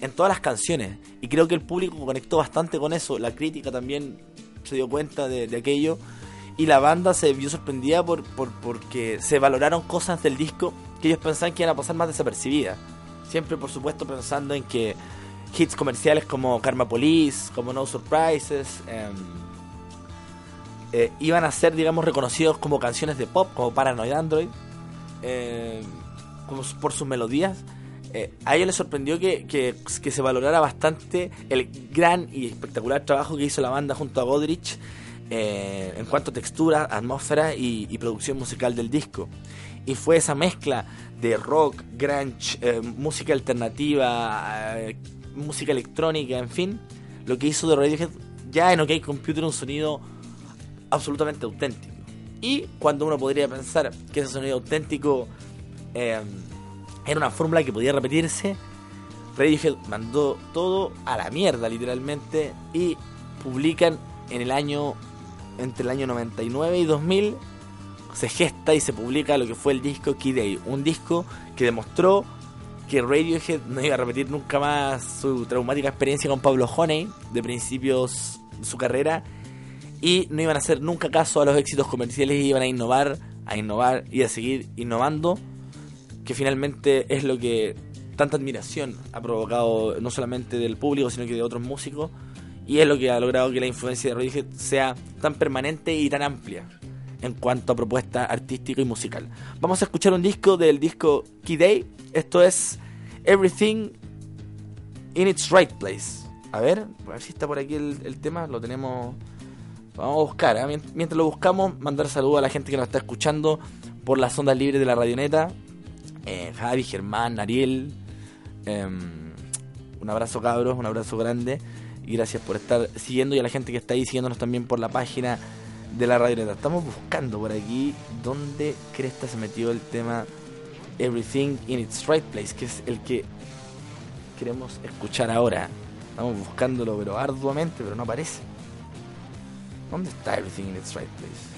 en todas las canciones. Y creo que el público conectó bastante con eso, la crítica también se dio cuenta de, de aquello y la banda se vio sorprendida por, por porque se valoraron cosas del disco que ellos pensaban que iban a pasar más desapercibidas. Siempre, por supuesto, pensando en que hits comerciales como Karma Police, como No Surprises, em, eh, iban a ser, digamos, reconocidos como canciones de pop, como Paranoid Android, em, por sus melodías. Eh, a ellos les sorprendió que, que- se valorara bastante el gran y espectacular trabajo que hizo la banda junto a Godrich eh, en cuanto a textura, atmósfera y producción musical del disco. Y fue esa mezcla de rock, grunge, eh, música alternativa, eh, música electrónica, en fin, lo que hizo de Radiohead ya en OK Computer un sonido absolutamente auténtico. Y cuando uno podría pensar que ese sonido auténtico eh, era una fórmula que podía repetirse, Radiohead mandó todo a la mierda literalmente y publican en el año entre el año 99 y 2000 se gesta y se publica lo que fue el disco Key Day, un disco que demostró que Radiohead no iba a repetir nunca más su traumática experiencia con Pablo Honey de principios de su carrera y no iban a hacer nunca caso a los éxitos comerciales y iban a innovar, a innovar y a seguir innovando, que finalmente es lo que tanta admiración ha provocado no solamente del público sino que de otros músicos y es lo que ha logrado que la influencia de Radiohead sea tan permanente y tan amplia en cuanto a propuesta artística y musical. Vamos a escuchar un disco del disco Key Day. Esto es Everything in its Right Place. A ver, a ver si está por aquí el, tema. Lo tenemos. Vamos a buscar. ¿eh? Mient- Mientras lo buscamos, mandar saludos a la gente que nos está escuchando por las ondas libres de la radioneta. Eh, Javi, Germán, Ariel. em, un abrazo cabros, un abrazo grande. Y gracias por estar siguiendo y a la gente que está ahí siguiéndonos también por la página de la radioneta. Estamos buscando por aquí dónde cresta se metió el tema Everything in its Right Place, que es el que queremos escuchar ahora. Estamos buscándolo, pero arduamente, pero no aparece. ¿Dónde está Everything in its Right Place?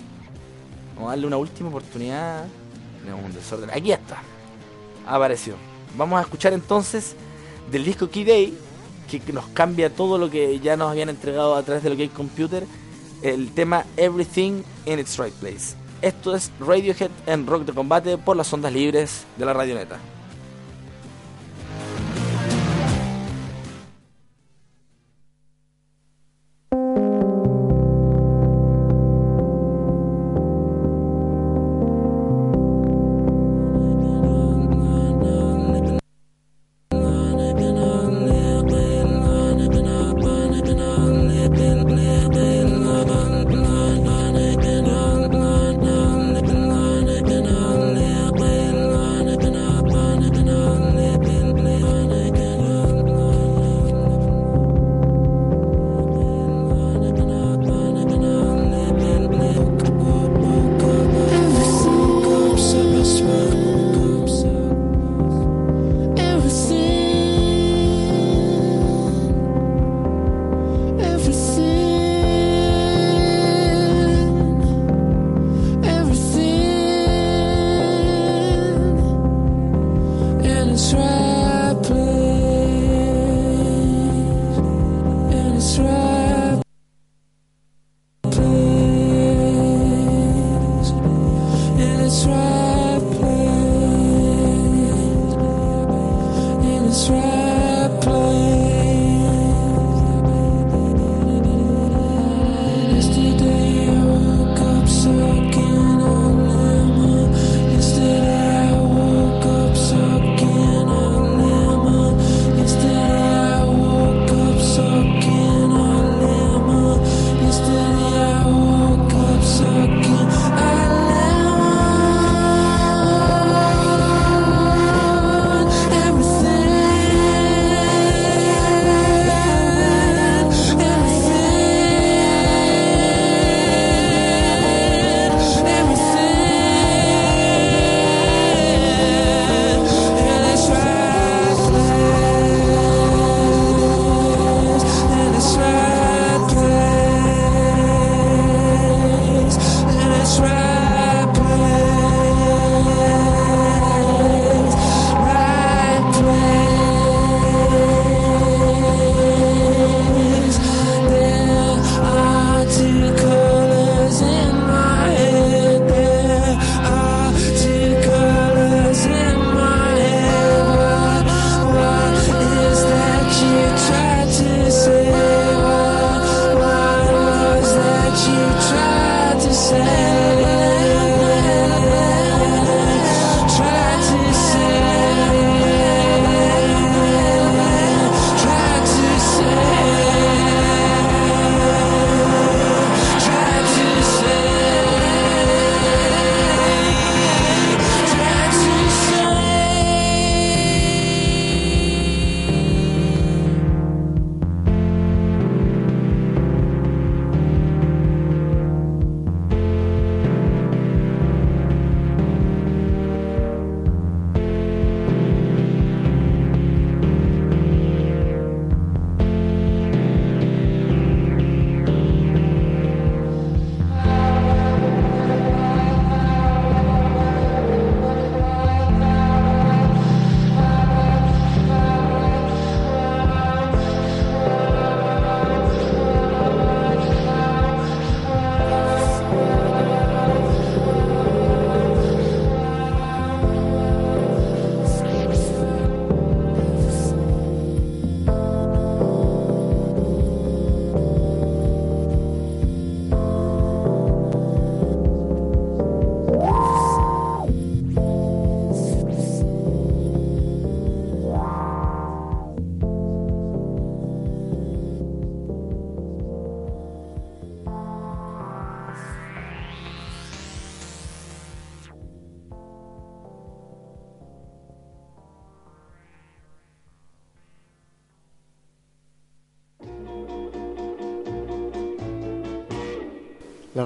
Vamos a darle una última oportunidad. Tenemos un desorden. Aquí está. Apareció. Vamos a escuchar entonces del disco Key Day, que nos cambia todo lo que ya nos habían entregado a través de lo que hay computer, el tema Everything in its Right Place. Esto es Radiohead en Rock de Combate por las ondas libres de la radioneta.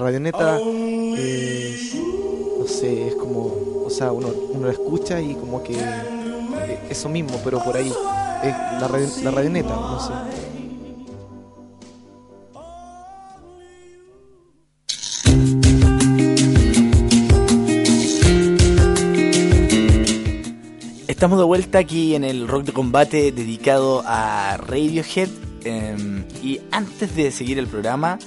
Radioneta es, no sé, es como, o sea, uno, uno la escucha y como que eh, eso mismo, pero por ahí, es la, radio- la radioneta, no sé. Estamos de vuelta aquí en el Rock de Combate dedicado a Radiohead. eh, y antes de seguir el programa,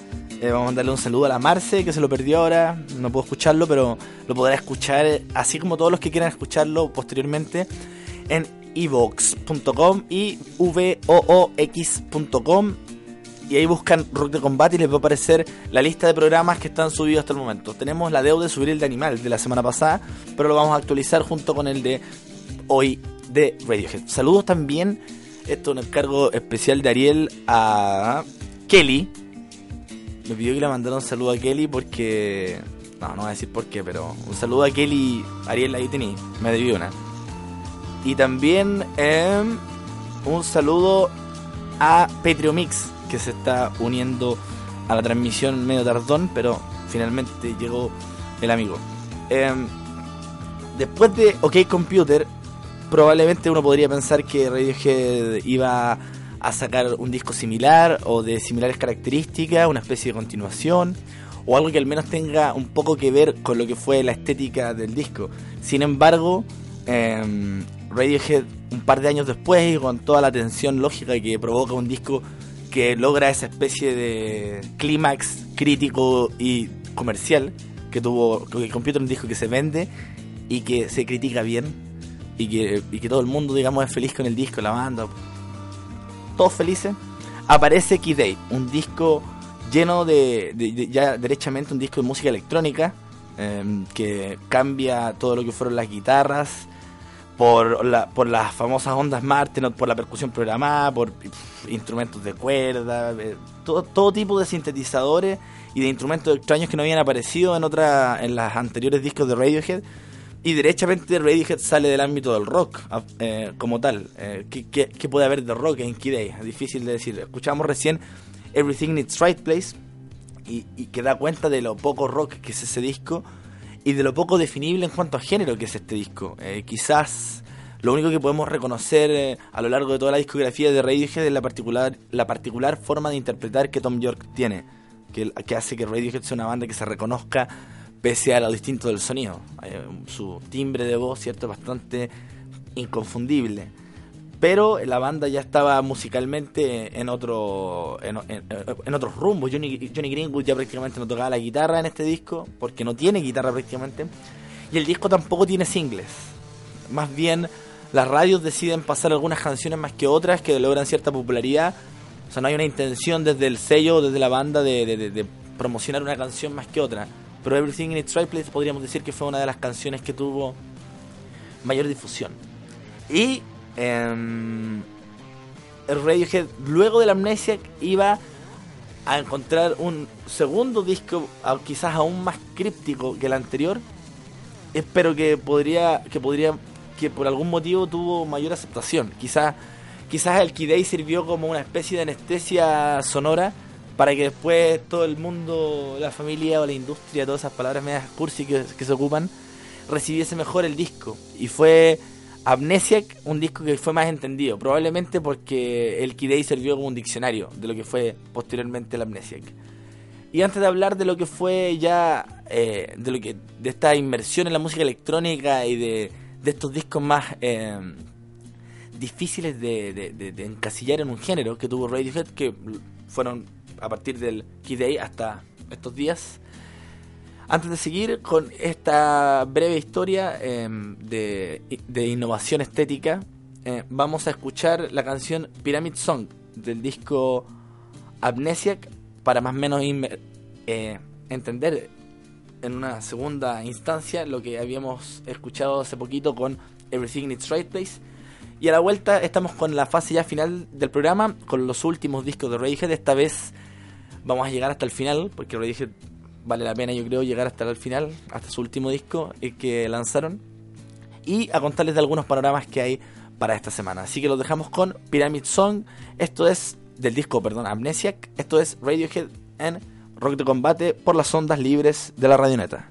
eh, vamos a mandarle un saludo a la Marce, que se lo perdió ahora. No puedo escucharlo, pero lo podrá escuchar, así como todos los que quieran escucharlo posteriormente, en evox.com y voox.com. Y ahí buscan Rock de Combate y les va a aparecer la lista de programas que están subidos hasta el momento. Tenemos la deuda de subir el de Animal de la semana pasada, pero lo vamos a actualizar junto con el de hoy de Radiohead. Saludos también, esto es un encargo especial de Ariel a Kelly. Me pidió que le mandara un saludo a Kelly porque... No, no voy a decir por qué, pero un saludo a Kelly. Ariel, ahí me debió una. Y también em, un saludo a Petriomix, que se está uniendo a la transmisión medio tardón, pero finalmente llegó el amigo. Em, después de OK Computer, probablemente uno podría pensar que Radiohead iba a sacar un disco similar o de similares características, una especie de continuación o algo que al menos tenga un poco que ver con lo que fue la estética del disco. Sin embargo, em, Radiohead un par de años después y con toda la tensión lógica que provoca un disco que logra esa especie de clímax crítico y comercial que tuvo que computer un disco que se vende y que se critica bien y que, y que todo el mundo digamos es feliz con el disco, la banda, todos felices, aparece Key un disco lleno de, ya derechamente un disco de música electrónica em, que cambia todo lo que fueron las guitarras por, la, por las famosas ondas Martin, por la percusión programada, por instrumentos de cuerda, eh, todo, todo tipo de sintetizadores y de instrumentos extraños que no habían aparecido en otra en los anteriores discos de Radiohead. Y derechamente Radiohead sale del ámbito del rock a- eh, como tal. Eh, ¿qué, puede haber de rock en Day? Es difícil de decir. Escuchamos recién Everything in its Right Place y, y que da cuenta de lo poco rock que es ese disco y de lo poco definible en cuanto a género que es este disco. Eh, quizás lo único que podemos reconocer eh, a lo largo de toda la discografía de Radiohead es la particular, la particular forma de interpretar que Tom York tiene, que, que hace que Radiohead sea una banda que se reconozca pese a lo distinto del sonido. Su timbre de voz, ¿cierto? Bastante inconfundible. Pero la banda ya estaba musicalmente en otro en, en- en otros rumbos. Johnny, Greenwood ya prácticamente no tocaba la guitarra en este disco, porque no tiene guitarra prácticamente. Y el disco tampoco tiene singles. Más bien, las radios deciden pasar algunas canciones más que otras que logran cierta popularidad. O sea, no hay una intención desde el sello, desde la banda, de- de- de promocionar una canción más que otra. Pero Everything in its Right Place podríamos decir que fue una de las canciones que tuvo mayor difusión. Y em, el Radiohead, luego de la amnesia, iba a encontrar un segundo disco, quizás aún más críptico que el anterior, eh, pero que podría, que podría, que por algún motivo tuvo mayor aceptación. Quizás, quizás el Day sirvió como una especie de anestesia sonora para que después todo el mundo, la familia o la industria, todas esas palabras medias cursi que, que se ocupan, recibiese mejor el disco. Y fue Amnesiac un disco que fue más entendido, probablemente porque el Day sirvió como un diccionario de lo que fue posteriormente el Amnesiac. Y antes de hablar de lo que fue ya, eh, de lo que de esta inmersión en la música electrónica y de, de estos discos más eh, difíciles de- de encasillar en un género que tuvo Radiohead, que fueron a partir del Key Day hasta estos días. Antes de seguir con esta breve historia eh, de, de innovación estética, eh, vamos a escuchar la canción Pyramid Song del disco Amnesiac para más o menos eh, entender en una segunda instancia lo que habíamos escuchado hace poquito con Everything in its Right Place. Y a la vuelta estamos con la fase ya final del programa, con los últimos discos de Radiohead. Esta vez vamos a llegar hasta el final, porque Radiohead vale la pena yo creo llegar hasta el final, hasta su último disco que lanzaron. Y a contarles de algunos panoramas que hay para esta semana. Así que los dejamos con Pyramid Song. Esto es del disco, perdón, Amnesiac. Esto es Radiohead en Rock de Combate por las ondas libres de la radioneta.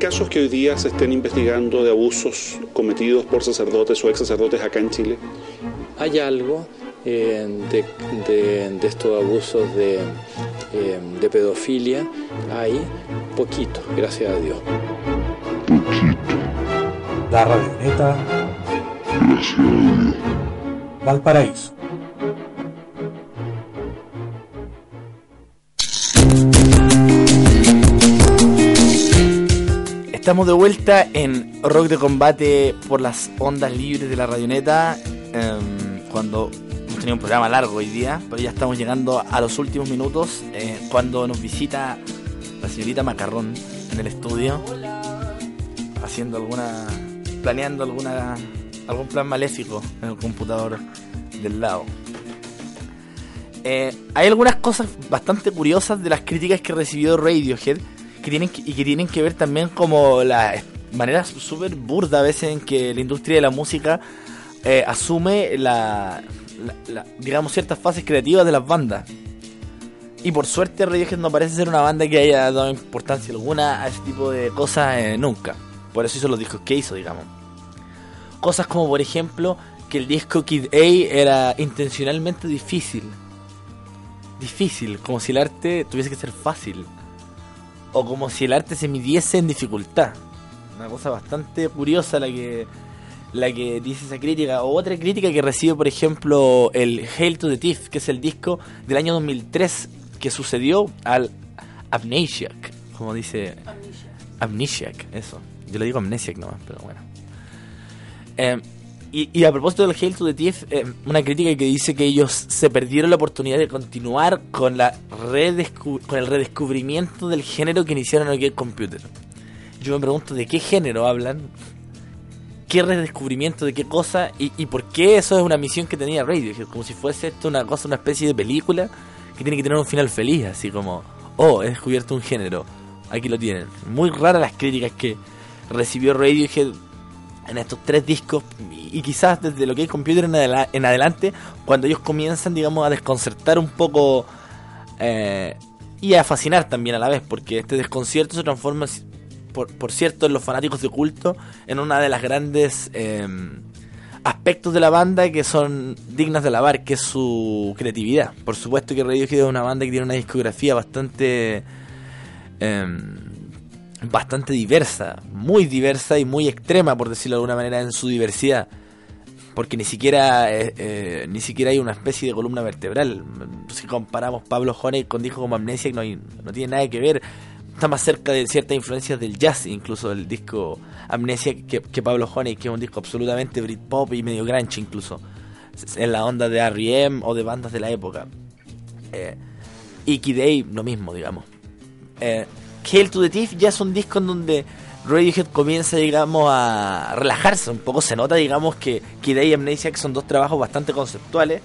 Casos que hoy día se estén investigando de abusos cometidos por sacerdotes o ex sacerdotes acá en Chile. Hay algo eh, de, de- de estos abusos de, eh, de pedofilia, hay poquito, gracias a Dios. La Radioneta Valparaíso. Estamos de vuelta en Rock de Combate por las ondas libres de la Radioneta. em, cuando hemos tenido un programa largo hoy día, pero ya estamos llegando a los últimos minutos. eh, cuando nos visita la señorita Macarrón en el estudio, haciendo alguna. planeando alguna. algún plan maléfico en el computador del lado. Eh, hay algunas cosas bastante curiosas de las críticas que recibió Radiohead que tienen y que tienen que ver también como la manera súper burda a veces en que la industria de la música eh, asume la- digamos ciertas fases creativas de las bandas. Y por suerte Radiohead no parece ser una banda que haya dado importancia alguna a ese tipo de cosas eh, nunca. Por eso hizo los discos que hizo digamos. Cosas como por ejemplo que el disco Kid A era intencionalmente difícil. Difícil, como si el arte tuviese que ser fácil. O como si el arte se midiese en dificultad. Una cosa bastante curiosa la que la que dice esa crítica. O otra crítica que recibe, por ejemplo, el Hail to the Thief, que es el disco del año 2003 que sucedió al, Amnesiac, como dice Amnesiac, eso. Yo le digo Amnesiac nomás, pero bueno. Eh, y, a propósito del Hail to the Thief, eh, una crítica que dice que ellos se perdieron la oportunidad de continuar con, la con el redescubrimiento del género que iniciaron en el Computer. Yo me pregunto de qué género hablan, qué redescubrimiento, de qué cosa y, y por qué eso es una misión que tenía Radiohead, como si fuese esto una cosa, una especie de película que tiene que tener un final feliz, así como, oh, he descubierto un género, aquí lo tienen. Muy raras las críticas que recibió Radiohead en estos tres discos y, quizás desde lo que es computer en, adela- en adelante, cuando ellos comienzan, digamos, a desconcertar un poco eh, y a fascinar también a la vez, porque este desconcierto se transforma, por, cierto, en los fanáticos de culto, en una de las grandes eh, aspectos de la banda que son dignas de alabar, que es su creatividad. Por supuesto que Radiohead es una banda que tiene una discografía bastante... em, bastante diversa, muy diversa y muy extrema, por decirlo de alguna manera, en su diversidad. Porque ni siquiera eh, eh, ni siquiera hay una especie de columna vertebral. Si comparamos Pablo Honey con discos como Amnesia, no, hay- no tiene nada que ver. Está más cerca de ciertas influencias del jazz, incluso del disco Amnesia, que, Pablo Honey, que es un disco absolutamente Britpop y medio grunge incluso. En la onda de R.E.M. o de bandas de la época. Eh, A, lo mismo, digamos. Eh, Hail to the Thief ya es un disco en donde Radiohead comienza, digamos, a relajarse un poco. Se nota, digamos, que Kid A y Amnesiac son dos trabajos bastante conceptuales,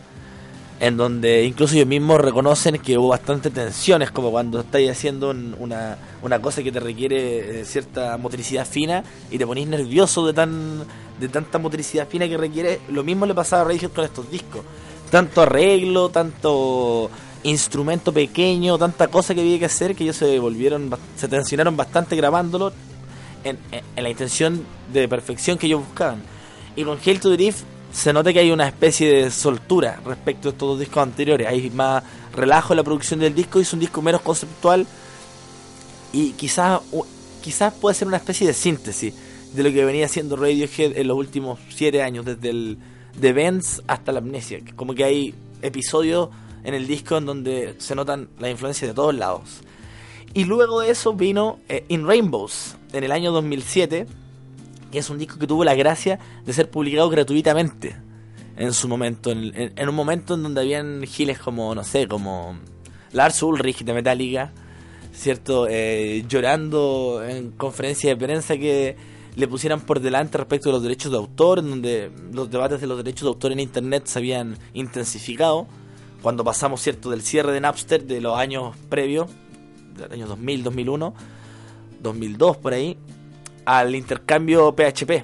en donde incluso ellos mismos reconocen que hubo bastante tensiones, como cuando estáis haciendo un- una, una cosa que te requiere eh, cierta motricidad fina y te ponís nervioso de tan de tanta motricidad fina que requiere. Lo mismo le pasaba a Radiohead con estos discos. Tanto arreglo, tanto instrumento pequeño, tanta cosa que había que hacer que ellos se volvieron, se tensionaron bastante grabándolo en, en- la intención de perfección que ellos buscaban. Y con Hail to the Thief se nota que hay una especie de soltura respecto a estos dos discos anteriores. Hay más relajo en la producción del disco y es un disco menos conceptual y quizás quizás puede ser una especie de síntesis de lo que venía haciendo Radiohead en los últimos siete años, desde el de Vents hasta la Amnesia. Como que hay episodios en el disco en donde se notan la influencia de todos lados. Y luego de eso vino eh, In Rainbows en el año 2007, que es un disco que tuvo la gracia de ser publicado gratuitamente en su momento, en, en- en un momento en donde habían giles como, no sé, como Lars Ulrich de Metallica, ¿cierto? Eh, llorando en conferencia de prensa que le pusieran por delante respecto de los derechos de autor, en donde los debates de los derechos de autor en Internet se habían intensificado, cuando pasamos, ¿cierto?, del cierre de Napster de los años previos, del año 2000, 2001, 2002 por ahí, al intercambio PHP,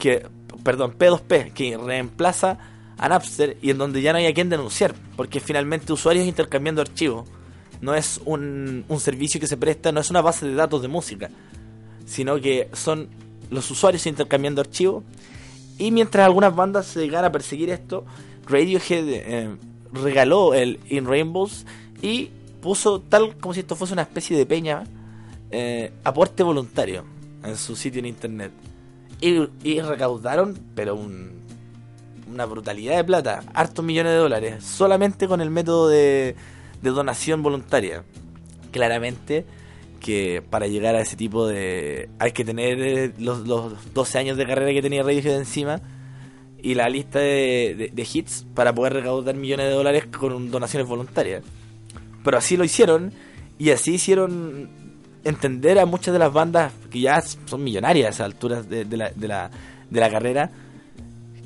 que, perdón, P2P, que reemplaza a Napster y en donde ya no hay a quien denunciar, porque finalmente usuarios intercambiando archivos. No es un, un servicio que se presta, no es una base de datos de música, sino que son los usuarios intercambiando archivos. Y mientras algunas bandas se llegan a perseguir esto, Radiohead eh, regaló el In Rainbows y puso tal como si esto fuese una especie de peña, eh, aporte voluntario en su sitio en internet. Y, recaudaron, pero un- una brutalidad de plata, hartos millones de dólares, solamente con el método de, de donación voluntaria. Claramente que para llegar a ese tipo de... hay que tener eh, los, los 12 años de carrera que tenía Radiohead encima y la lista de, hits para poder recaudar millones de dólares con donaciones voluntarias. Pero así lo hicieron y así hicieron entender a muchas de las bandas que ya son millonarias a alturas de, de la, la, de la carrera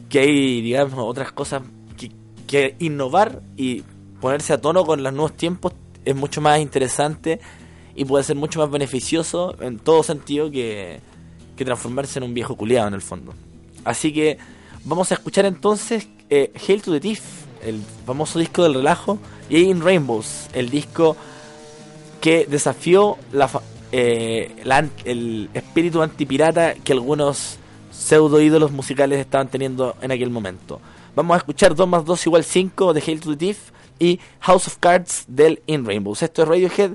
que hay, digamos, otras cosas que, que innovar y ponerse a tono con los nuevos tiempos es mucho más interesante y puede ser mucho más beneficioso en todo sentido que, que transformarse en un viejo culiado en el fondo. Así que vamos a escuchar entonces eh, Hail to the Thief, el famoso disco del relajo, y In Rainbows, el disco que desafió la, eh, la el espíritu antipirata que algunos pseudo ídolos musicales estaban teniendo en aquel momento. Vamos a escuchar 2 más 2 igual 5 de Hail to the Thief y House of Cards del In Rainbows. Esto es Radiohead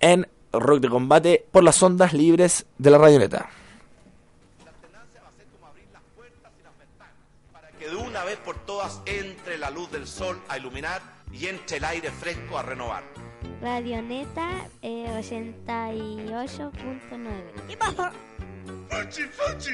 en Rock de Combate por las ondas libres de la radioneta. Todas entre la luz del sol a iluminar y entre el aire fresco a renovar. Radioneta eh, 88.9. ¿Qué pasa? Fuchi, fuchi.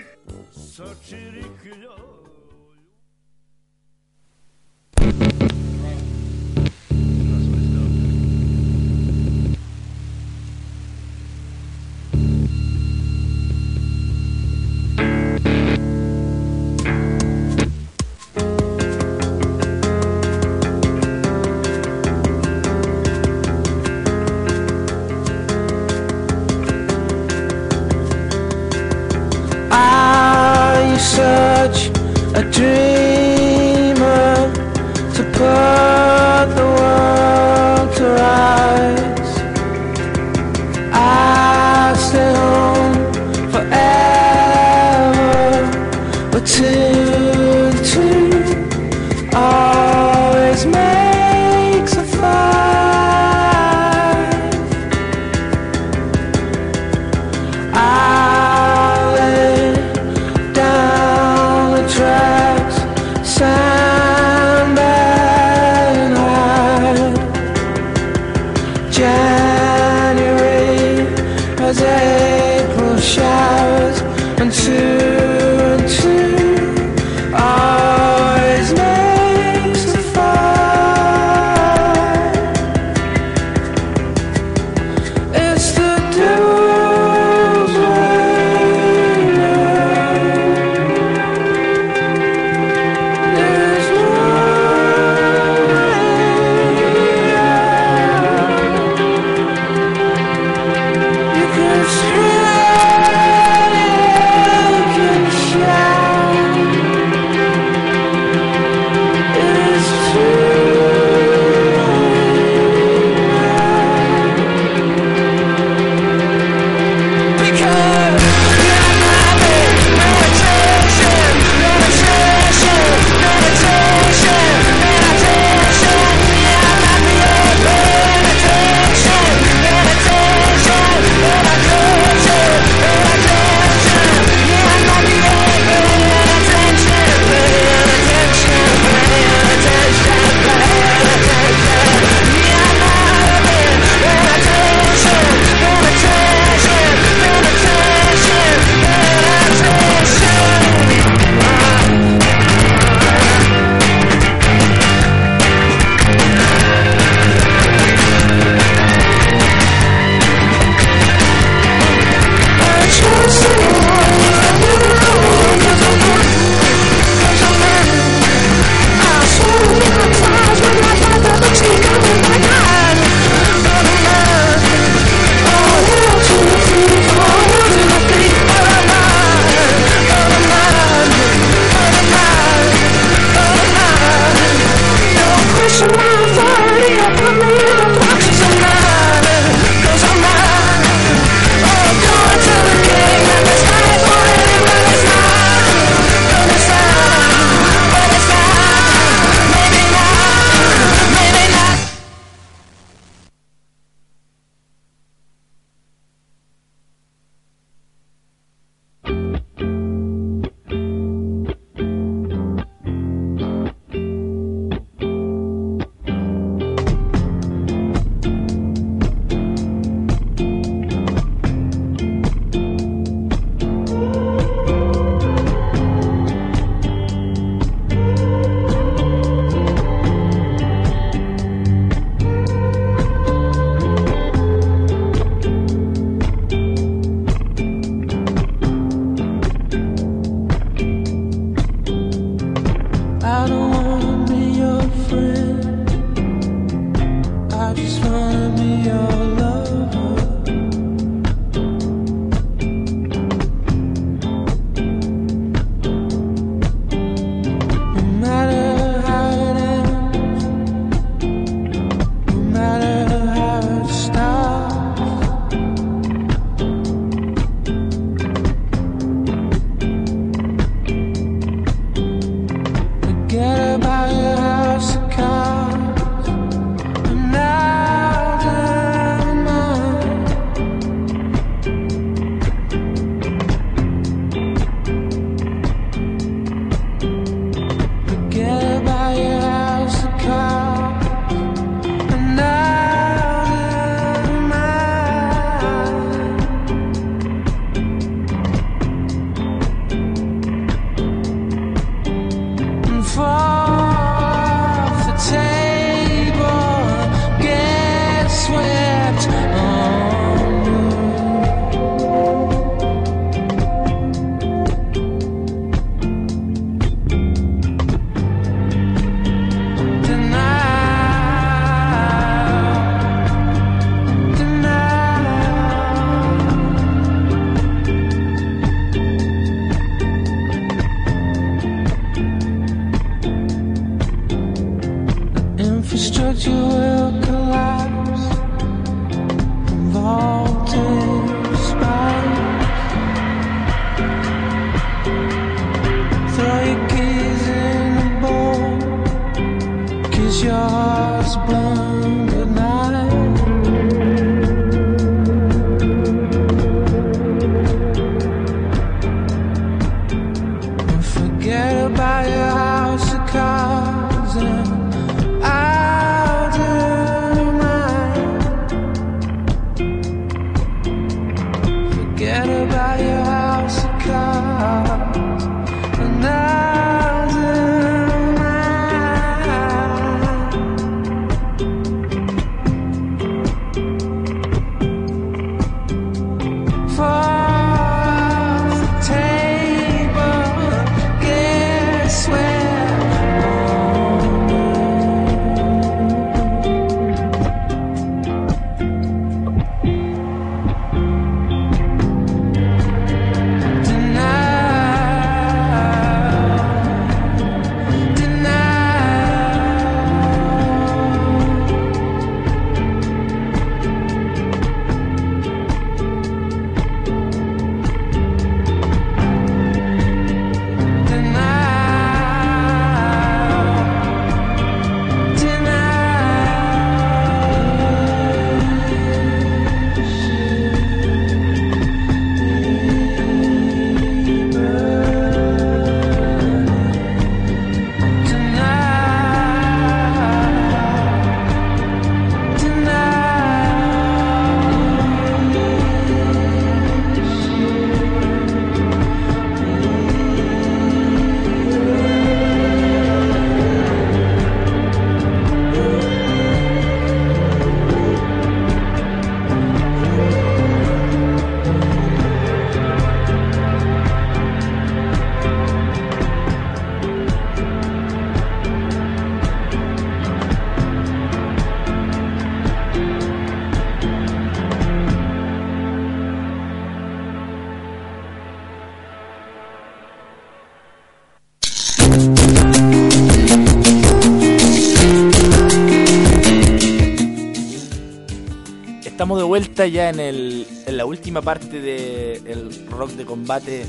De vuelta ya en, el, en la última parte del rock de combate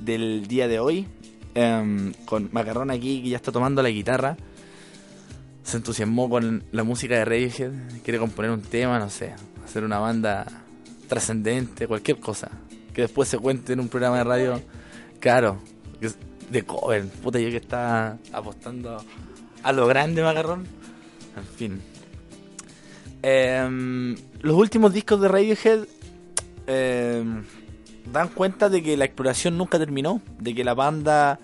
del día de hoy. Em, con Macarrón aquí que ya está tomando la guitarra. Se entusiasmó con la música de Radiohead. Quiere componer un tema, no sé. Hacer una banda trascendente, cualquier cosa. Que después se cuente en un programa de radio. Claro, de cover. Puta, yo que está apostando a lo grande, Macarrón. En fin. Em, los últimos discos de Radiohead em, dan cuenta de que la exploración nunca terminó, de que la banda,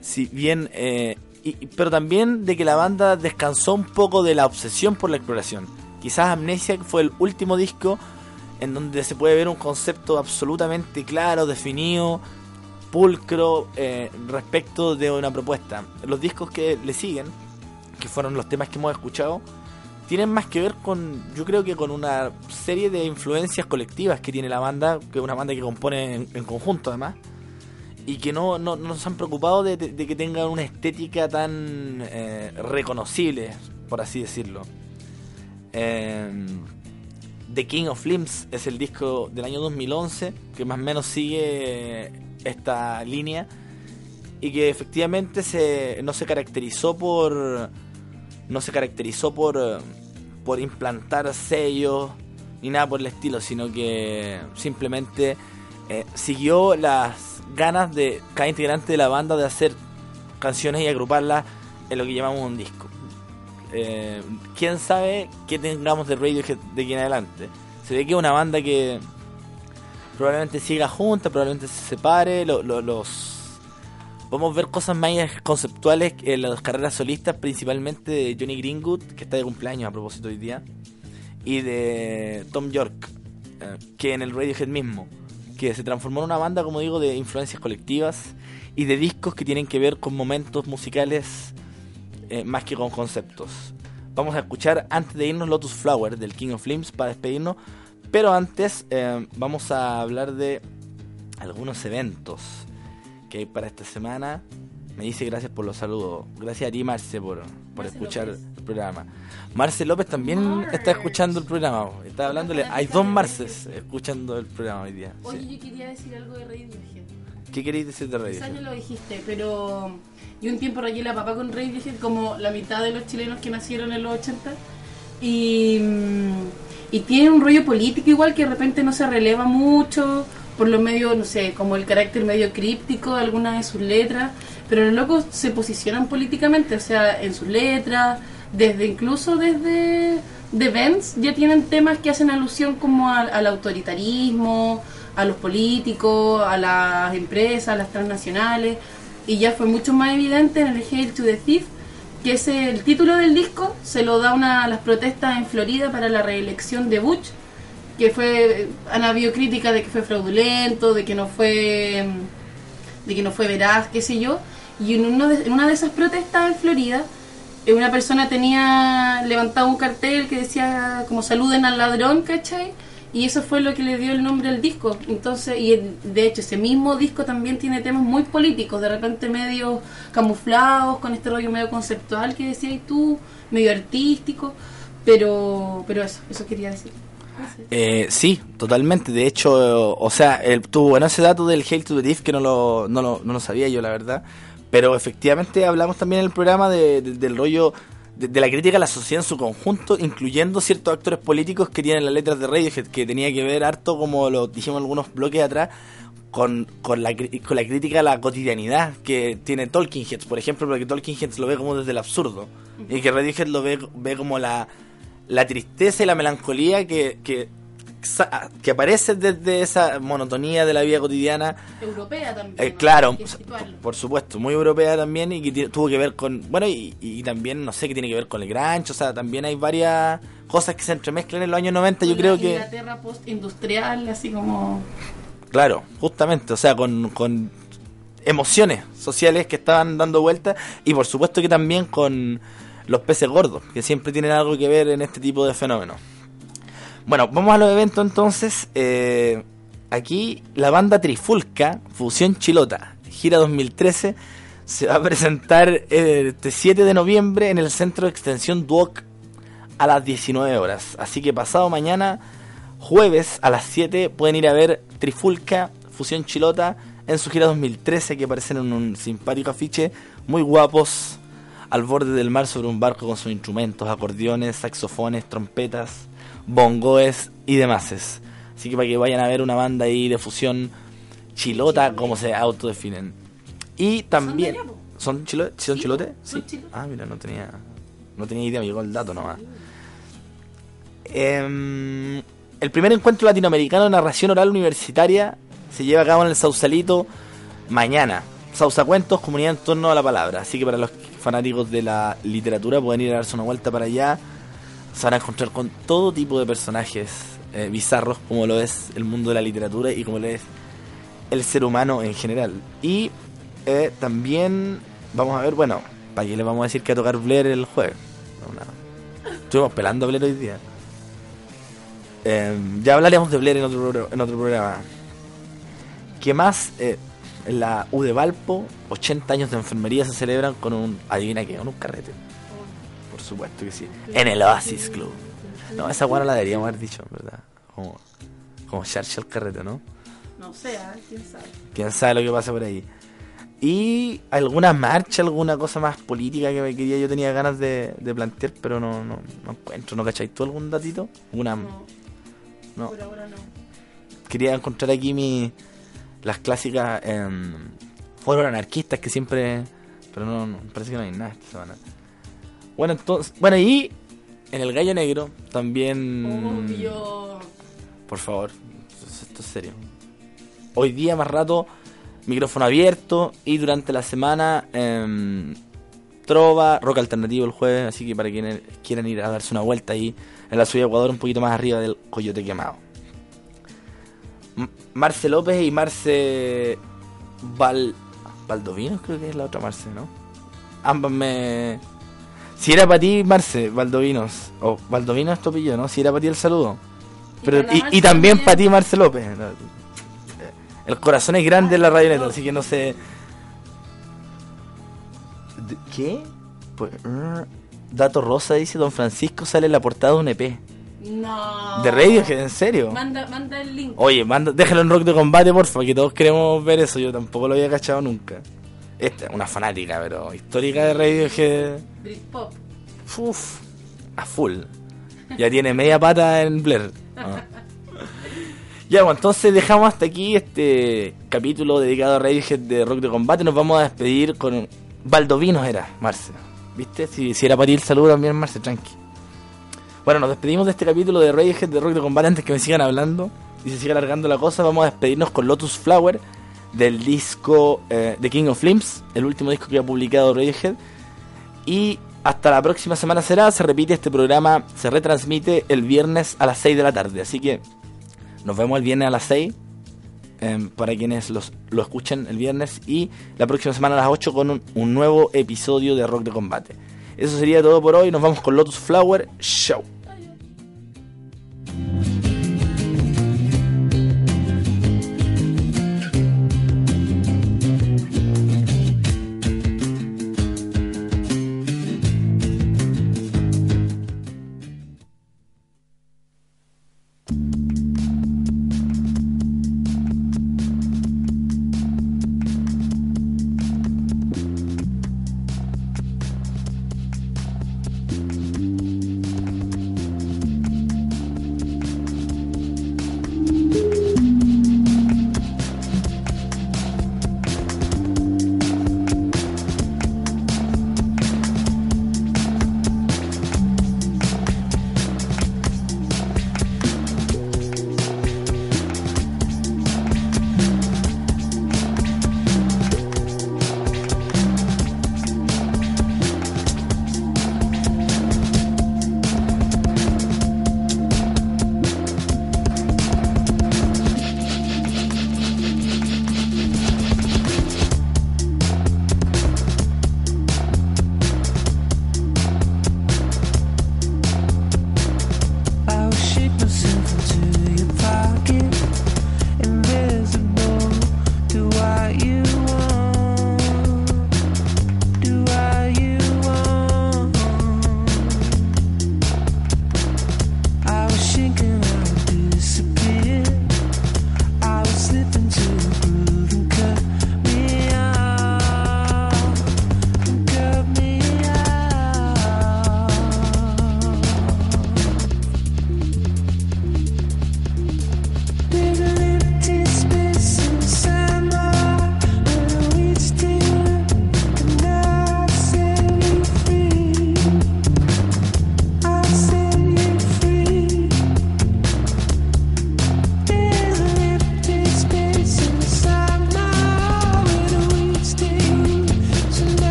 si bien, eh, y- pero también de que la banda descansó un poco de la obsesión por la exploración. Quizás Amnesia fue el último disco en donde se puede ver un concepto absolutamente claro, definido, pulcro eh, respecto de una propuesta. Los discos que le siguen, que fueron los temas que hemos escuchado, tienen más que ver con, yo creo que con una serie de influencias colectivas que tiene la banda, que es una banda que compone en, en conjunto además, y que no, no, no se han preocupado de, que tengan una estética tan eh, reconocible, por así decirlo. Eh, The King of Limbs es el disco del año 2011 que más o menos sigue esta línea y que efectivamente se, no se caracterizó por no se caracterizó por eh, por implantar sellos ni nada por el estilo sino que simplemente eh, siguió las ganas de cada integrante de la banda de hacer canciones y agruparlas en lo que llamamos un disco eh, quién sabe qué tengamos de Radiohead de aquí en adelante. Se ve que es una banda que probablemente siga junta, probablemente se separe, lo- lo- los a ver cosas más conceptuales en las carreras solistas, principalmente de Johnny Greenwood, que está de cumpleaños a propósito hoy día, y de Tom York, eh, que en el Radiohead mismo, que se transformó en una banda, como digo, de influencias colectivas y de discos que tienen que ver con momentos musicales eh, más que con conceptos. Vamos a escuchar antes de irnos Lotus Flower del King of Flames para despedirnos, pero antes eh, vamos a hablar de algunos eventos que hay para esta semana. Me dice gracias por los saludos. Gracias a ti, Marce, por, por escuchar el programa. Marce López también está escuchando el programa. Está hablándole. Hay dos Marces escuchando el programa hoy día. sí. Oye, yo quería decir algo de Radiohead. ¿Qué queréis decir de Quizás Radio? ya lo dijiste, pero yo un tiempo rayé la papá con Radiohead como la mitad de los chilenos que nacieron en los 80 y, y tiene un rollo político igual que de repente no se releva mucho por lo medio, no sé, como el carácter medio críptico de algunas de sus letras, pero los locos se posicionan políticamente, o sea, en sus letras, desde incluso desde The Vents ya tienen temas que hacen alusión como al, autoritarismo, a los políticos, a las empresas, a las transnacionales, y ya fue mucho más evidente en el Hail to the Thief, que es el título del disco, se lo da una a las protestas en Florida para la reelección de Bush, que fue, han habido críticas de que fue fraudulento, de que no fue, de que no fue veraz, qué sé yo, y en, uno de- en una de esas protestas en Florida, eh, una persona tenía levantado un cartel que decía como saluden al ladrón, ¿cachai? Y eso fue lo que le dio el nombre al disco. Entonces, y de hecho, ese mismo disco también tiene temas muy políticos, de repente medio camuflados, con este rollo medio conceptual que decías tú, medio artístico, pero, pero eso, eso quería decir. Eh, sí, totalmente. De hecho, o sea, tuvo bueno ese dato del Hail to the Thief que no lo, no, lo, no lo sabía yo, la verdad. Pero efectivamente hablamos también en el programa de- de- del rollo de, de la crítica a la sociedad en su conjunto, incluyendo ciertos actores políticos que tienen las letras de Radiohead, que tenía que ver harto, como lo dijimos algunos bloques atrás, con, con, la, con la crítica a la cotidianidad que tiene Tolkien Heads, por ejemplo, porque Tolkien Heads lo ve como desde el absurdo, y que Radiohead lo ve, ve como la, la tristeza y la melancolía que, que, que aparece desde esa monotonía de la vida cotidiana Europea también. eh, claro, por supuesto, muy europea también y que tuvo que ver con, bueno, y, y también, no sé, que tiene que ver con el grancho, o sea, también hay varias cosas que se entremezclan en los años 90, yo creo que, Inglaterra post-industrial, así como... claro, justamente, o sea, con, con emociones sociales que estaban dando vueltas y por supuesto que también con los peces gordos, que siempre tienen algo que ver en este tipo de fenómenos. Bueno, vamos a los eventos entonces. Eh, aquí la banda Trifulca, Fusión Chilota, gira 2013, se va a presentar este 7 de noviembre en el Centro de Extensión Duoc a las 19 horas. Así que pasado mañana, jueves a las 7, pueden ir a ver Trifulca, Fusión Chilota en su gira 2013 que aparecen en un simpático afiche, muy guapos, al borde del mar sobre un barco con sus instrumentos, acordeones, saxofones, trompetas, bongoes y demás. Así que para que vayan a ver una banda ahí de fusión chilota, como se autodefinen. Y también... ¿Son, chilo- ¿Son chilotes? Sí. Ah, mira, no tenía, no tenía idea, me llegó el dato nomás. Em, el primer encuentro latinoamericano de narración oral universitaria se lleva a cabo en el Sausalito mañana. Sausacuentos, comunidad en torno a la palabra. Así que para los fanáticos de la literatura pueden ir a darse una vuelta para allá. Se van a encontrar con todo tipo de personajes eh, bizarros, como lo es el mundo de la literatura y como lo es el ser humano en general. Y eh, también vamos a ver, bueno, para qué le vamos a decir que a tocar Blair el jueves. Estuvimos pelando a Blair hoy día. Eh, ya hablaremos de Blair en otro, en otro programa. ¿Qué más? En la U de Valpo, 80 años de enfermería se celebran con un. Adivina qué, con un carrete. Por supuesto que sí. En el Oasis Club. No, esa guana la deberíamos haber dicho, ¿verdad? Como, como Churchill carrete, ¿no? No sé, quién sabe. Quién sabe lo que pasa por ahí. Y alguna marcha, alguna cosa más política que me quería, yo tenía ganas de, de plantear, pero no, no, no encuentro. ¿No cacháis tú algún datito? Una, no. Por ahora no. Quería encontrar aquí mi las clásicas em, foros anarquistas que siempre. Pero no, no, parece que no hay nada esta semana. Bueno, entonces. Bueno, y en el Gallo Negro también. Obvio. Por favor, esto, es serio. Hoy día más rato, micrófono abierto y durante la semana em, trova, rock alternativo el jueves, así que para quienes quieran ir a darse una vuelta ahí en la ciudad de Ecuador, un poquito más arriba del Coyote Quemado. Marce López y Marce Val... Valdovinos, creo que es la otra Marce, ¿no? Ambas me... Si era para ti, Marce, Valdovinos, o Valdovinos tu apellido, ¿no? Si era para ti el saludo. Pero, y, también para ti, Marce López. El corazón es grande en la radioneta, así que no sé... ¿De- ¿Qué? Pues, uh, Dato Rosa dice, Don Francisco sale en la portada de un EP. No. ¿De Radiohead? ¿En serio? Manda, manda el link. Oye, manda, déjalo en Rock de Combate, porfa, que todos queremos ver eso. Yo tampoco lo había cachado nunca. Esta es una fanática, pero histórica de Radiohead. Britpop. Uf, a full. Ya tiene media pata en Blair. Ah. Ya, bueno, entonces dejamos hasta aquí este capítulo dedicado a Radiohead de Rock de Combate. Nos vamos a despedir con Valdovinos era, Marce. ¿Viste? Si, si era para ti el saludo también, Marce, tranqui. Bueno, nos despedimos de este capítulo de Radiohead de Rock de Combate antes que me sigan hablando. y se sigue alargando la cosa, vamos a despedirnos con Lotus Flower del disco eh, The King of Limbs, el último disco que ha publicado Radiohead. Y hasta la próxima semana será, se repite este programa, se retransmite el viernes a las 6 de la tarde. Así que nos vemos el viernes a las 6 em, para quienes los, lo escuchen el viernes y la próxima semana a las 8 con un nuevo episodio de Rock de Combate. Eso sería todo por hoy, nos vamos con Lotus Flower Show.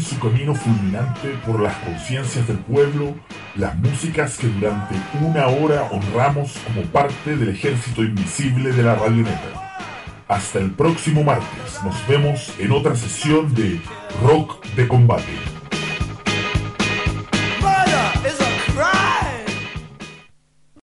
Su camino fulminante por las conciencias del pueblo, las músicas que durante una hora honramos como parte del ejército invisible de la radioneta. Hasta el próximo martes, nos vemos en otra sesión de Rock de Combate.